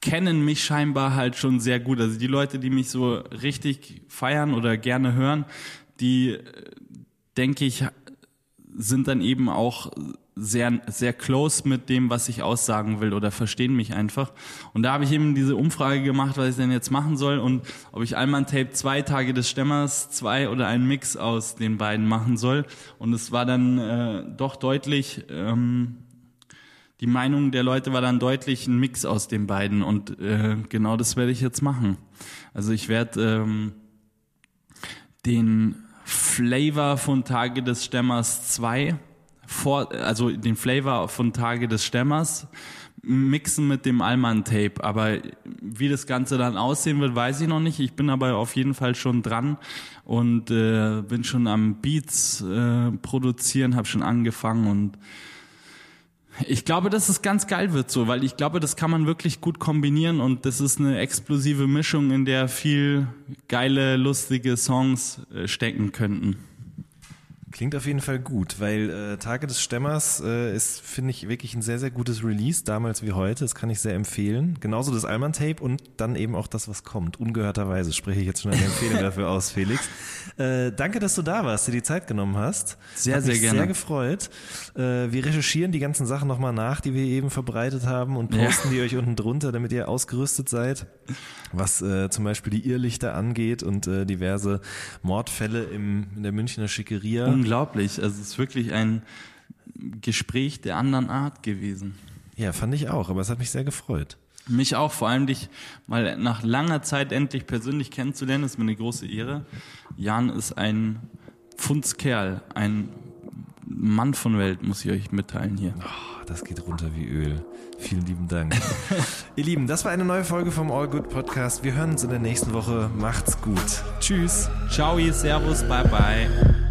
kennen mich scheinbar halt schon sehr gut. Also die Leute, die mich so richtig feiern oder gerne hören, die, äh, denke ich, sind dann eben auch sehr, sehr close mit dem, was ich aussagen will oder verstehen mich einfach. Und da habe ich eben diese Umfrage gemacht, was ich denn jetzt machen soll und ob ich Alman Tape zwei Tage des Stemmers, zwei oder einen Mix aus den beiden machen soll. Und es war dann äh, doch deutlich, ähm, die Meinung der Leute war dann deutlich ein Mix aus den beiden und äh, genau das werde ich jetzt machen. Also ich werde ähm, den Flavor von Tage des Stemmers 2 vor, also den Flavor von Tage des Stemmers mixen mit dem Alman Tape. Aber wie das Ganze dann aussehen wird, weiß ich noch nicht. Ich bin aber auf jeden Fall schon dran und äh, bin schon am Beats äh, produzieren, habe schon angefangen und ich glaube, dass es ganz geil wird so, weil ich glaube, das kann man wirklich gut kombinieren und das ist eine explosive Mischung, in der viel geile, lustige Songs äh, stecken könnten. Klingt auf jeden Fall gut, weil äh, Tage des Stemmers äh, ist, finde ich, wirklich ein sehr, sehr gutes Release, damals wie heute. Das kann ich sehr empfehlen. Genauso das Alman Tape und dann eben auch das, was kommt. Ungehörterweise spreche ich jetzt schon eine Empfehlung dafür aus, Felix. Äh, danke, dass du da warst, dir die Zeit genommen hast. Sehr, Hat sehr mich gerne. sehr gefreut. Äh, wir recherchieren die ganzen Sachen nochmal nach, die wir eben verbreitet haben und posten ja. die euch unten drunter, damit ihr ausgerüstet seid, was äh, zum Beispiel die Irrlichter angeht und äh, diverse Mordfälle im, in der Münchner Schickeria unglaublich. Also es ist wirklich ein Gespräch der anderen Art gewesen. Ja, fand ich auch, aber es hat mich sehr gefreut. Mich auch, vor allem dich mal nach langer Zeit endlich persönlich kennenzulernen, ist mir eine große Ehre. Jan ist ein Pfundskerl, ein Mann von Welt, muss ich euch mitteilen hier. Oh, das geht runter wie Öl. Vielen lieben Dank. Ihr Lieben, das war eine neue Folge vom All Good Podcast. Wir hören uns in der nächsten Woche. Macht's gut. Tschüss. Ciao, Servus, bye bye.